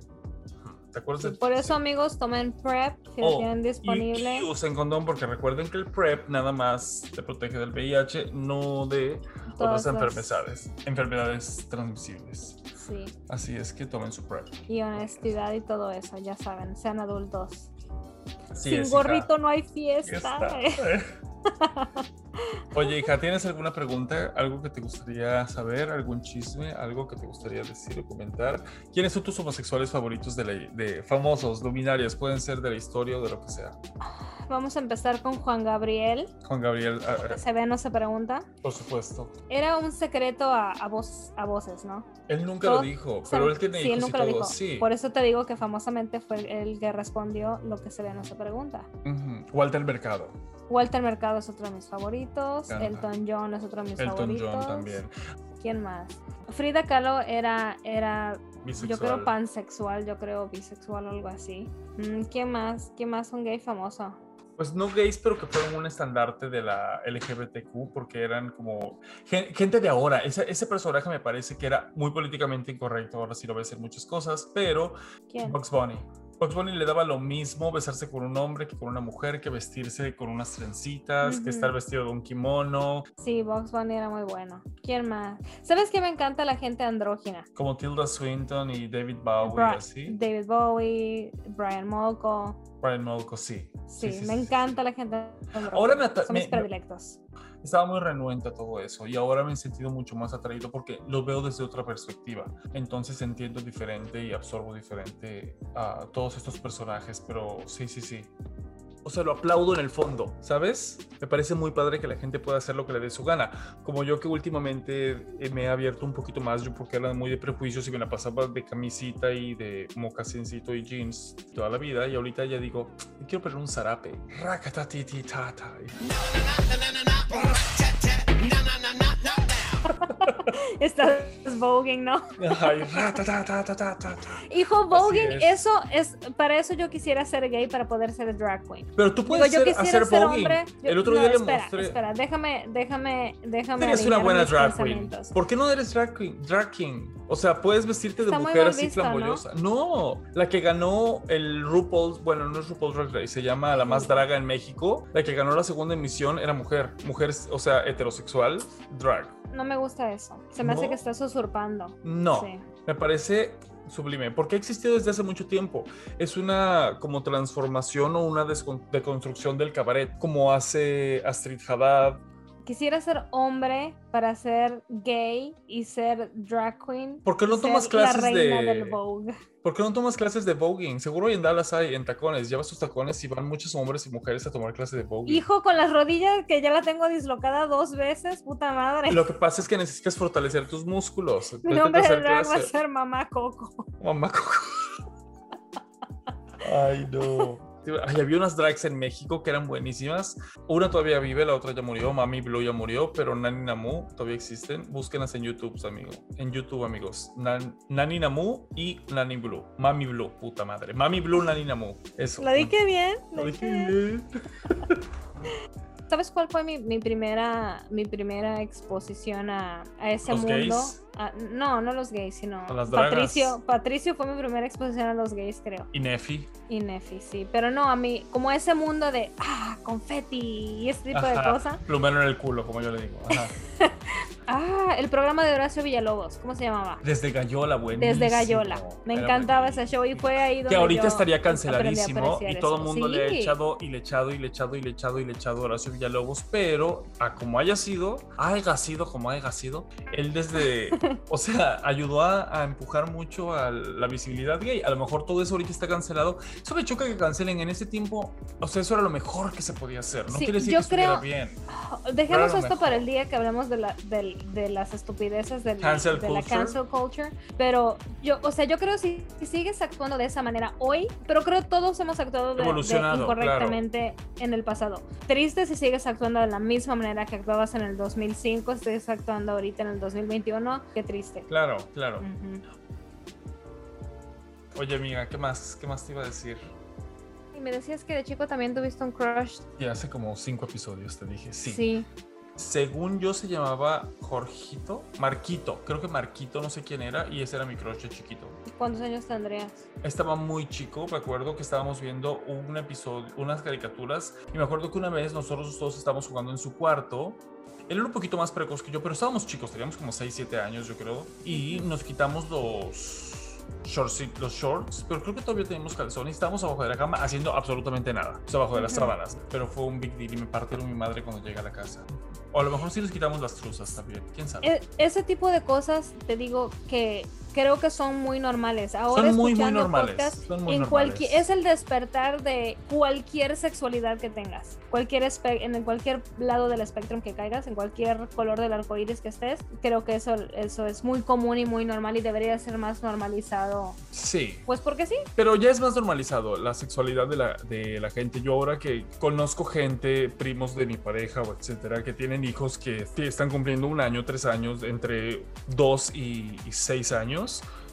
¿Te acuerdas Sí, de Por eso, amigos, tomen PrEP si lo Oh, tienen y- disponible. Y, usen condón porque recuerden que el PrEP nada más te protege del VIH, no de Todas otras las- enfermedades, enfermedades transmisibles. Sí. Así es que tomen su PrEP. Y honestidad y todo eso, ya saben, sean adultos. Así Sin es, hija. gorrito no hay Aquí fiesta. está. Oye, hija, ¿tienes alguna pregunta? ¿Algo que te gustaría saber? ¿Algún chisme? ¿Algo que te gustaría decir o comentar? ¿Quiénes son tus homosexuales favoritos de, la, de famosos, luminarios? Pueden ser de la historia o de lo que sea. Vamos a empezar con Juan Gabriel. Juan Gabriel, ah, Se ve, no se pregunta. por supuesto. Era un secreto a, a, voz, a voces, ¿no? Él nunca Todo- lo dijo, pero él tiene sí, él hijos y nunca lo todo. dijo. Sí. Por eso te digo que famosamente fue el que respondió lo que se ve, no se pregunta. Walter Mercado. Walter Mercado es otro de mis favoritos. Elton John es otro de mis Elton favoritos. John también. ¿Quién más? Frida Kahlo era, era yo creo pansexual, yo creo bisexual o algo así. Mm, ¿Quién más? ¿Quién más un gay famoso? Pues no gays, pero que fueron un estandarte de la LGBTQ porque eran como gen- gente de ahora. Ese, ese personaje me parece que era muy políticamente incorrecto. Ahora sí lo voy a decir muchas cosas, pero ¿Quién? Bugs Bunny. Bugs Bunny le daba lo mismo besarse con un hombre que con una mujer, que vestirse con unas trencitas, que Ujú. estar vestido de un kimono, Sí, Box Bunny era muy bueno. ¿Quién más? ¿Sabes qué me encanta la gente andrógina? como Tilda Swinton y David Bowie, Bra- así. David Bowie, Brian Molko. Brian Molko, sí. Sí, sí, me sí, encanta la gente andrógina. Ahora me Son mis me- me- predilectos. Estaba muy renuente a todo eso y ahora me he sentido mucho más atraído porque lo veo desde otra perspectiva. Entonces entiendo diferente y absorbo diferente a todos estos personajes, pero sí, sí, sí. O sea, lo aplaudo en el fondo, ¿sabes? Me parece muy padre que la gente pueda hacer lo que le dé su gana. Como yo que últimamente eh, me he abierto un poquito más, yo porque era muy de prejuicios y me la pasaba de camisita y de mocasincito y jeans toda la vida. Y ahorita ya digo, "Me quiero poner un zarape. Stop. Estás voguing, ¿no? Ay. Hijo, voguing, es. eso es, para eso yo quisiera ser gay para poder ser drag queen. Pero tú puedes ser, hacer ser hombre. yo- El otro no, día le espera, mostré. Espera, déjame, déjame, déjame. Eres una buena drag queen. ¿Por qué no eres drag queen? Drag king. O sea, puedes vestirte de Está mujer así flamboyosa. ¿no? la que ganó el RuPaul, bueno, no es RuPaul Drag Race, se llama La Más Draga en México. La que ganó la segunda emisión era mujer. Mujer, o sea, heterosexual, drag. No me gusta eso. Se me hace que estás usurpando. No. Sí. Me parece sublime, porque ha existido desde hace mucho tiempo. Es una como transformación o una deconstrucción del cabaret, como hace Astrid Haddad, Quisiera ser hombre para ser gay y ser drag queen. ¿Por qué no tomas clases la reina de- del Vogue. ¿Por qué no tomas clases de voguing? Seguro en Dallas hay, en tacones. Llevas tus tacones y van muchos hombres y mujeres a tomar clases de voguing. Hijo, con las rodillas que ya la tengo dislocada dos veces, puta madre. Lo que pasa es que necesitas fortalecer tus músculos. Mi nombre de drag va a clase. ser Mamá Coco. Mamá Coco. Ay, no. Ay, había unas drags en México que eran buenísimas. Una todavía vive, la otra ya murió. Mami Blue ya murió, pero Nani Namu todavía existen. Búsquenlas en YouTube, amigo. En YouTube, amigos. Nan- Nani Namu y Nani Blue. Mami Blue, puta madre. Mami Blue, Nani Namu. Eso. Lo dije bien. Lo dije bien. bien. ¿Sabes cuál fue mi, mi primera mi primera exposición a, a ese ¿Los mundo? gays? A- no, no los gays, sino A las. Patricio. Patricio fue mi primera exposición a los gays, creo. Y Nefi. Y Nefi, sí. Pero no, a mí, como ese mundo de ah, confeti y ese tipo de cosas. Plumero en el culo, como yo le digo. Ajá. Ah, el programa de Horacio Villalobos, ¿cómo se llamaba? Desde Gallola, buenísimo. Desde Gallola. Me Era encantaba buenísimo. ese show y fue ahí donde Que ahorita yo estaría canceladísimo y todo el mundo le ha echado y le ha echado y le ha echado y le ha echado y le ha echado a Horacio Villalobos, pero a como haya sido, haya sido como haya sido, él desde, o sea, ayudó a, a empujar mucho a la visibilidad gay. A lo mejor todo eso ahorita está cancelado. Eso me choca que cancelen en ese tiempo, o sea, eso era lo mejor que se podía hacer. No Sí, quiere decir yo que creo- bien. Dejemos esto para el mejor. día que hablemos de, la, del- de las estupideces del- Cancel de la culture. cancel culture. Pero yo, o sea, yo creo si, si sigues actuando de esa manera hoy, pero creo todos hemos actuado de, de incorrectamente en el pasado. Triste si sigues actuando de la misma manera que actuabas en el 2005, estés actuando ahorita en el 2021. Qué triste. Claro, claro. Oye, amiga, ¿qué más? ¿Qué más te iba a decir? Y me decías que de chico también tuviste un crush. Y hace como cinco episodios te dije, sí. Sí. según yo se llamaba Jorgito, Marquito, creo que Marquito, no sé quién era, y ese era mi crush de chiquito. ¿Cuántos años tendrías? Estaba muy chico, me acuerdo que estábamos viendo un episodio, unas caricaturas, y me acuerdo que una vez nosotros todos estábamos jugando en su cuarto. Él era un poquito más precoz que yo, pero estábamos chicos, teníamos como 6, 7 años, yo creo, y nos quitamos los shorts, los shorts, pero creo que todavía tenemos calzones y estábamos abajo de la cama haciendo absolutamente nada, o sea, abajo de las sábanas, pero fue un big deal y me partieron mi madre cuando llegué a la casa. O a lo mejor sí les quitamos las truzas también, quién sabe. E- ese tipo de cosas, te digo que creo que son muy normales. Ahora Son muy, muy normales, podcast, son muy en normales. es el despertar de cualquier sexualidad que tengas, cualquier en cualquier lado del espectro que caigas, en cualquier color del arco iris que estés. Creo que eso, eso es muy común y muy normal y debería ser más normalizado. Sí, Pues porque sí. Pero ya es más normalizado la sexualidad de la, de la gente. Yo ahora que conozco gente, primos de mi pareja o etcétera, que tienen hijos que están cumpliendo un año, tres años, entre dos y, y seis años,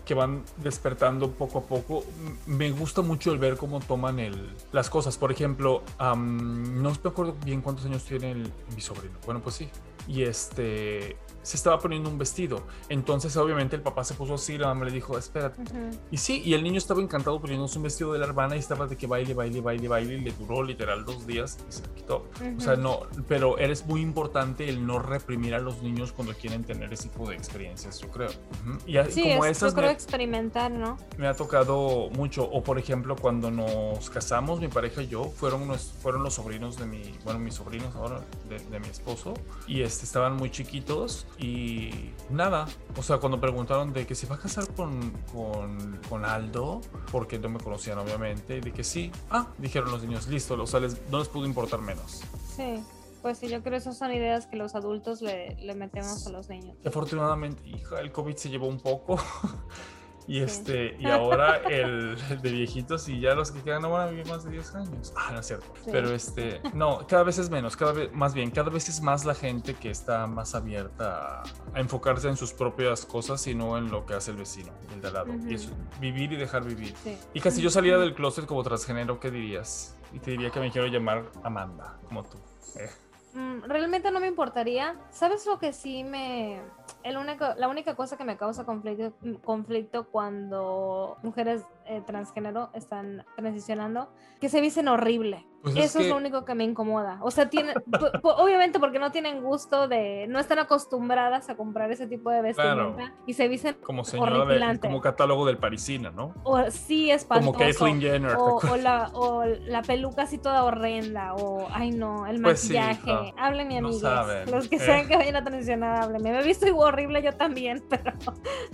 que van despertando poco a poco. Me gusta mucho el ver cómo toman el, las cosas. Por ejemplo, no me acuerdo bien cuántos años tiene mi sobrino. Bueno, pues sí. Y este se estaba poniendo un vestido. Entonces, obviamente, el papá se puso así, la mamá le dijo, espérate. Ujú. Y sí, y el niño estaba encantado poniéndose un vestido de la hermana y estaba de que baile, baile, baile, baile, y le duró literal dos días y se quitó. O sea, no, pero eres muy importante el no reprimir a los niños cuando quieren tener ese tipo de experiencias, yo creo. Ujú. Y así Sí, como es, esas yo creo me, experimentar, ¿no? me ha tocado mucho. O por ejemplo, cuando nos casamos, mi pareja y yo, fueron, unos, fueron los sobrinos de mi, bueno, mis sobrinos ahora, de, de mi esposo, y este, estaban muy chiquitos y nada. O sea, cuando preguntaron de que se va a casar con, con, con Aldo, porque no me conocían obviamente, de que sí, ah, dijeron los niños, listo, o sea, les- no les pudo importar menos. Sí. Pues sí, yo creo que esas son ideas que los adultos le, le metemos a los niños. Afortunadamente, hija, el COVID se llevó un poco. Y este, y ahora el, el de viejitos y ya los que quedan no van a vivir más de 10 años. Ah, no es cierto. Sí. Pero este, no, cada vez es menos, cada vez, más bien, cada vez es más la gente que está más abierta a, enfocarse en sus propias cosas y no en lo que hace el vecino, el de al lado. Y eso, vivir y dejar vivir. Sí. Y casi yo saliera del closet como transgénero, ¿qué dirías? Y te diría que me quiero llamar Amanda, como tú. Eh. Mm, realmente no me importaría. ¿Sabes lo que sí me... El único, la única cosa que me causa conflicto, conflicto cuando mujeres eh, transgénero están transicionando, que se visten horrible. Pues es Eso es, que- lo único que me incomoda. O sea, po- obviamente porque no tienen gusto de, no están acostumbradas a comprar ese tipo de Claro. vestimenta y se visten Como señora, de, como catálogo del parisina, ¿no? o sí espantoso. Como Caitlyn Jenner. ¿te O, o la, o la peluca así toda horrenda, o ay no, el Pues sí, maquillaje. Háblenme, No amigos. saben. Los que Eh. sean que vayan a transicionar, háblenme. Me he visto horrible yo también, pero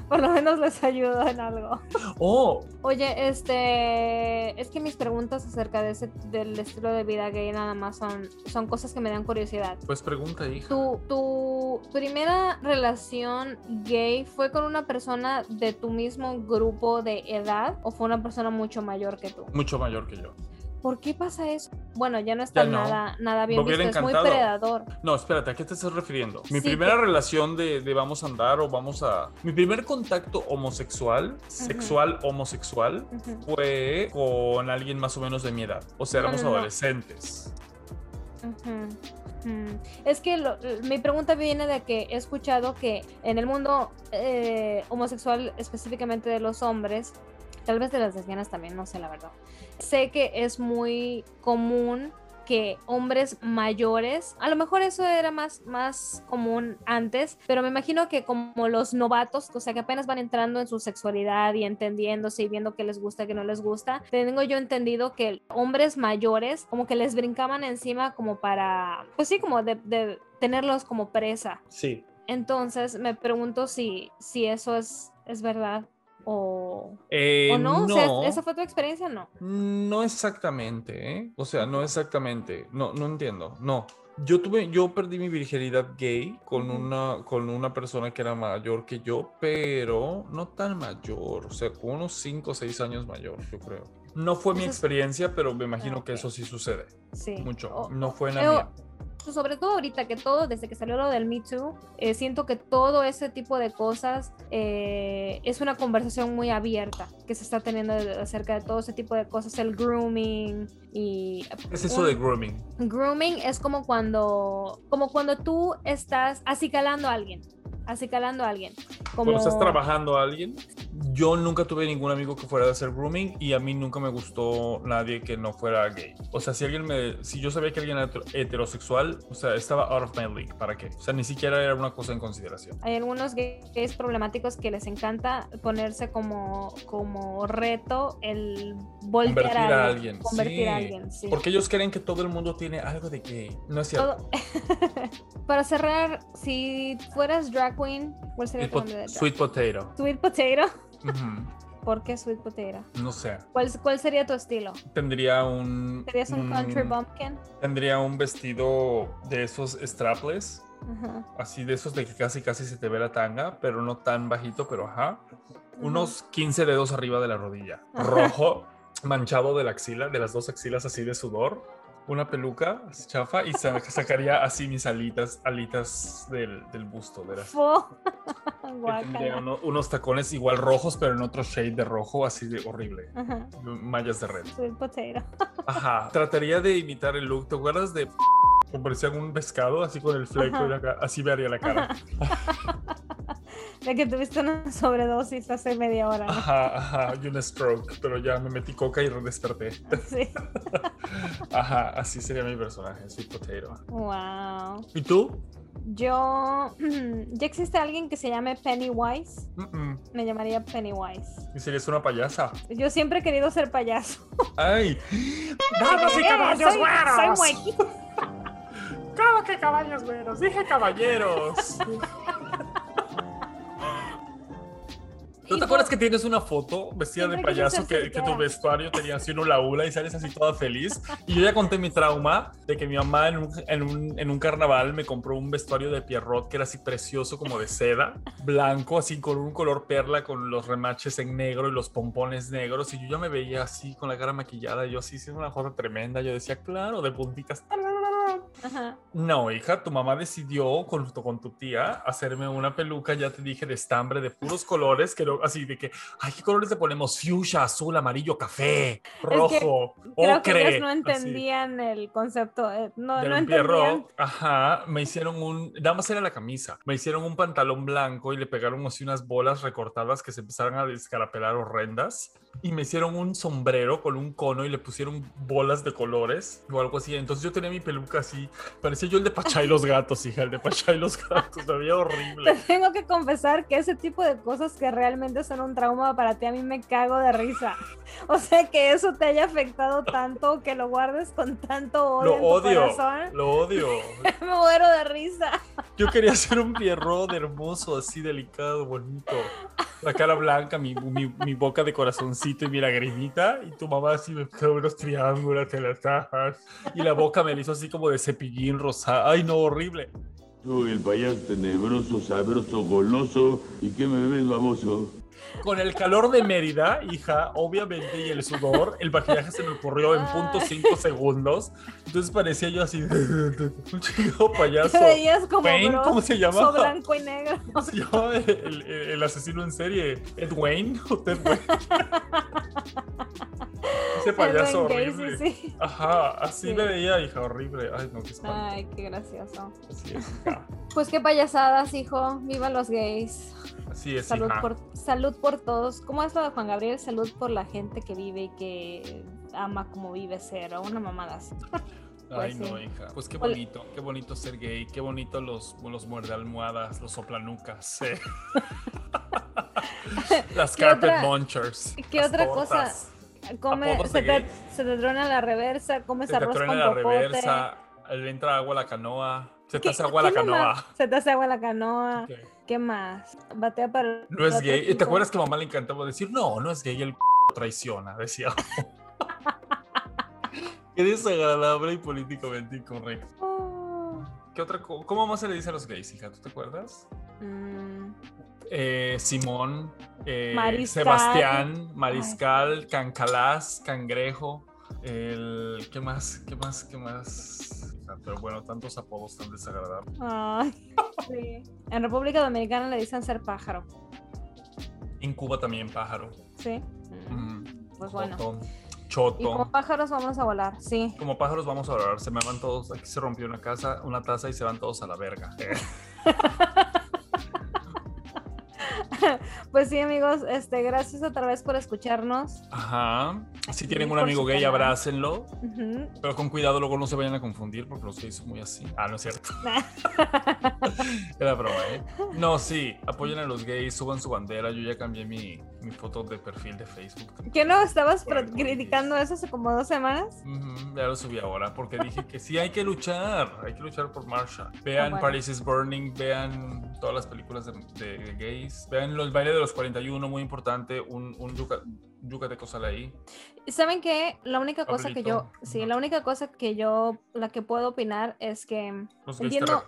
por lo menos les ayudo en algo. Oh, Oye, este, es que mis preguntas acerca de ese, del estilo de vida gay nada más son, son cosas que me dan curiosidad. pues pregunta, hija. ¿Tu, tu primera relación gay fue con una persona de tu mismo grupo de edad o fue una persona mucho mayor que tú? Mucho mayor que yo. ¿Por qué pasa eso? Bueno, ya no está Ya no. nada, nada bien visto, es muy predador. No, espérate, ¿a qué te estás refiriendo? Mi Sí, primera que- relación de, de vamos a andar o vamos a... Mi primer contacto homosexual, sexual homosexual, fue con alguien más o menos de mi edad. O sea, éramos no, no. adolescentes. Es que lo- mi pregunta viene de que he escuchado que en el mundo eh, homosexual, específicamente de los hombres, tal vez de las lesbianas también, no sé la verdad. Sé que es muy común que hombres mayores, a lo mejor eso era más, más común antes, pero me imagino que como los novatos, o sea, que apenas van entrando en su sexualidad y entendiéndose y viendo qué les gusta, qué no les gusta, tengo yo entendido que hombres mayores como que les brincaban encima como para, pues sí, como de, de tenerlos como presa. Sí. Entonces me pregunto si, si eso es, es verdad o, Eh, o no. no. O sea, ¿esa fue tu experiencia? No. No exactamente, ¿eh? O sea, no exactamente. No, no entiendo. No. Yo tuve, yo perdí mi virginidad gay con una, con una persona que era mayor que yo, pero no tan mayor, o sea, con unos 5 o 6 años mayor, yo creo. No fue mi experiencia, pero me imagino Ah, que eso sí sucede Sí. mucho. O- No fue la mía. Sobre todo ahorita que todo, desde que salió lo del Me Too, eh, siento que todo ese tipo de cosas eh, es una conversación muy abierta que se está teniendo acerca de todo ese tipo de cosas, el grooming y... ¿Qué es eso de grooming? Grooming es como cuando, como cuando tú estás acicalando a alguien, acicalando a alguien. Como... Cuando estás trabajando a alguien, yo nunca tuve ningún amigo que fuera de hacer grooming y a mí nunca me gustó nadie que no fuera gay. O sea, si alguien me, si yo sabía que alguien era hetero- heterosexual, o sea, estaba out of my league. ¿Para qué? O sea, ni siquiera era una cosa en consideración. Hay algunos gays problemáticos que les encanta ponerse como, como reto el voltear Convertir a alguien. Convertir a sí. alguien, sí. Porque ellos creen que todo el mundo tiene algo de gay. No es cierto. Todo- Para cerrar, si fueras drag queen, ¿cuál sería El nombre de sweet potato. Sweet potato. ¿Por qué sweet potato? No sé. ¿Cuál, cuál sería tu estilo? Tendría un. ¿Serías un country un- bumpkin? Tendría un vestido de esos strapless. Así de esos de que casi casi se te ve la tanga, pero no tan bajito, pero ajá. Unos 15 dedos arriba de la rodilla. Rojo, manchado de la axila, de las dos axilas así de sudor. Una peluca chafa y sa- sacaría así mis alitas, alitas del, del busto. Guácala. uno- unos tacones igual rojos, pero en otro shade de rojo, así de horrible. Ajá. Mallas de red. Ajá. Trataría de imitar el look. ¿Te acuerdas de como parecía un pescado, así con el fleco y la cara? Así me haría la cara. De que tuviste una sobredosis hace media hora. ¿no? Ajá, ajá, y un stroke, pero ya me metí coca y desperté. Sí. Ajá, así sería mi personaje, Sweet Potato. Wow. ¿Y tú? Yo. ¿Ya existe alguien que se llame Pennywise? Mm-mm. Me llamaría Pennywise. ¿Y serías una payasa? Yo siempre he querido ser payaso. ¡Ay! ¡Damas y caballos soy- güeros! Soy muequi. ¿Cómo que caballos güeros? Dije caballeros. ¿No te acuerdas que tienes una foto vestida de payaso que, que tu vestuario tenía así una laula y sales así toda feliz? Y yo ya conté mi trauma de que mi mamá en un, en un, en un carnaval me compró un vestuario de Pierrot que era así precioso como de seda, blanco, así con un color perla, con los remaches en negro y los pompones negros. Y yo ya me veía así con la cara maquillada. Yo así, siendo una joda tremenda. Yo decía, claro, de puntitas. Ajá. No, hija, tu mamá decidió con, con tu tía hacerme una peluca, ya te dije, de estambre de puros colores, que no- así de que, ay, ¿qué colores le ponemos? Fuchsia, azul, amarillo, café, rojo, Creo ocre. que ellos no así. entendían el concepto. eh, No, Del no entendían. ajá, me hicieron un, nada más era la camisa, me hicieron un pantalón blanco y le pegaron así unas bolas recortadas que se empezaron a descarapelar horrendas y me hicieron un sombrero con un cono y le pusieron bolas de colores o algo así, entonces yo tenía mi peluca así, parecía yo el de Pachá y los gatos, hija, el de Pachá y los gatos, se veía Te horrible. tengo que confesar que ese tipo de cosas que realmente son un trauma para ti, a mí me cago de risa. O sea, que eso te haya afectado tanto, que lo guardes con tanto odio Lo en tu odio, corazón. lo odio. Me muero de risa. Yo quería ser un pierrot hermoso, así delicado, bonito. La cara blanca, mi, mi, mi boca de corazoncito y mi lagrimita. Y tu mamá así me unos triángulos en las cajas. Y la boca me la hizo así como de cepillín rosada. Ay, no, horrible. Soy el payaso tenebroso, sabroso, goloso y que me ves baboso. Con el calor de Mérida, hija, obviamente, y el sudor, el maquillaje se me ocurrió en punto cinco segundos. Entonces parecía yo así, un chico payaso. Te veías como Wayne, ¿cómo se llama? blanco y negro. ¿Cómo se llama el, el- el asesino en serie? ¿Ed Wayne o Ted Wayne? Ese payaso horrible. Sí. Ajá, así Sí. veía, hija, horrible. Ay, no, qué espanto. Ay, qué gracioso. Así es, hija. Pues qué payasadas, hijo. Viva los gays. Así es, Salud hija. por, salud por todos. ¿Cómo es lo de Juan Gabriel? Salud por la gente que vive y que ama como vive ser. O una mamada así. Ay, Pues no, sí. hija. Pues qué Ol- bonito, qué bonito ser gay, qué bonito los, los muerde almohadas, los soplanucas, eh. Las ¿Qué carpet otra- munchers. ¿Qué otra tortas. cosa? Come, se, te, se te truena la reversa, comes Se te arroz con truena la popote. reversa, le entra agua a la canoa, se te ¿Qué- hace agua a la canoa. más? Se te hace agua la canoa. ¿Qué más? Batea para. No es gay. otro ¿Te tipo. acuerdas que a mamá le encantaba decir, no, no es gay, el traiciona? Decía. Qué desagradable y políticamente incorrecto. Oh, ¿Qué otra ¿Cómo más se le dice a los gays, hija? ¿Tú te acuerdas? mm, Eh, Simón, eh, Mariscal. Sebastián, Mariscal, Cancalás, Cangrejo. El, ¿Qué más? ¿Qué más? ¿Qué más? Pero bueno, tantos apodos tan desagradables. Ay, sí. En República Dominicana le dicen ser pájaro. En Cuba también pájaro. Sí. Mm, Pues bueno. joto, Y Choto. como pájaros vamos a volar, sí. Como pájaros vamos a orar, se me van todos, aquí se rompió una casa, una taza y se van todos a la verga. Pues sí, amigos, este, gracias otra vez por escucharnos. Ajá. Si tienen un amigo gay, canal. abrácenlo. Ujú. Pero con cuidado, luego no se vayan a confundir porque los gays son muy así. Ah, no es cierto. Era broma, ¿eh? No, sí, apoyen a los gays, suban su bandera. Yo ya cambié mi, mi foto de perfil de Facebook. ¿Qué no estabas criticando eso hace como dos semanas? Ujú, ya lo subí ahora porque dije que sí hay que luchar, hay que luchar por Marsha. Vean Ah, bueno. Paris is Burning, vean todas las películas de, de gays, vean los baile de los 41, muy importante, un, un yuca, yucateco sale ahí. ¿Saben qué? La única cosa que yo, sí, la única cosa que yo, la que puedo opinar es que Los Entiendo.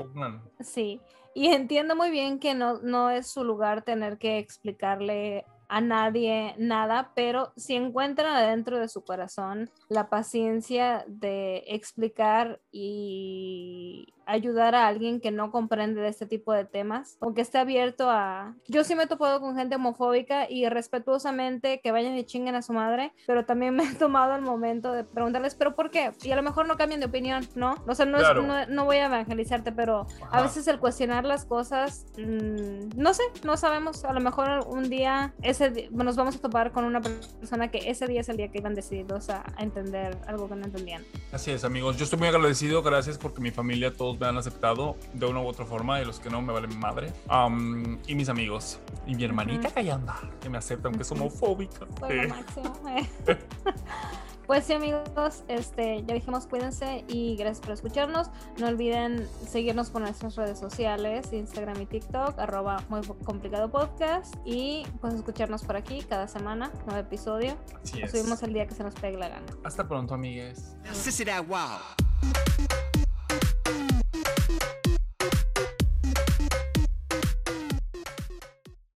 Sí, y entiendo muy bien que no, no es su lugar tener que explicarle a nadie nada, pero si encuentran adentro de su corazón la paciencia de explicar y ayudar a alguien que no comprende de este tipo de temas o que esté abierto a... Yo sí me he topado con gente homofóbica y respetuosamente que vayan y chinguen a su madre, pero también me he tomado el momento de preguntarles, pero ¿por qué? Y a lo mejor no cambian de opinión, ¿no? O sea, no, es- Claro. no, no voy a evangelizarte, pero a Ajá. veces el cuestionar las cosas, mm, no sé, no sabemos. A lo mejor un día ese nos vamos a topar con una persona que ese día es el día que iban decididos a, a entender algo que no entendían. Así es, amigos. Yo estoy muy agradecido. Gracias porque mi familia todos me han aceptado de una u otra forma y los que no me valen madre. Am, y mis amigos. Y mi hermanita. Cayanda, que me acepta aunque es homofóbica. Eh, máximo. eh. Pues sí amigos, este, ya dijimos cuídense y gracias por escucharnos. No olviden seguirnos por nuestras redes sociales, Instagram y TikTok, arroba muy complicado podcast y pues escucharnos por aquí cada semana, nuevo episodio. Así es. subimos el día que se nos pegue la gana. Hasta pronto, amigues. Wow. Thank you.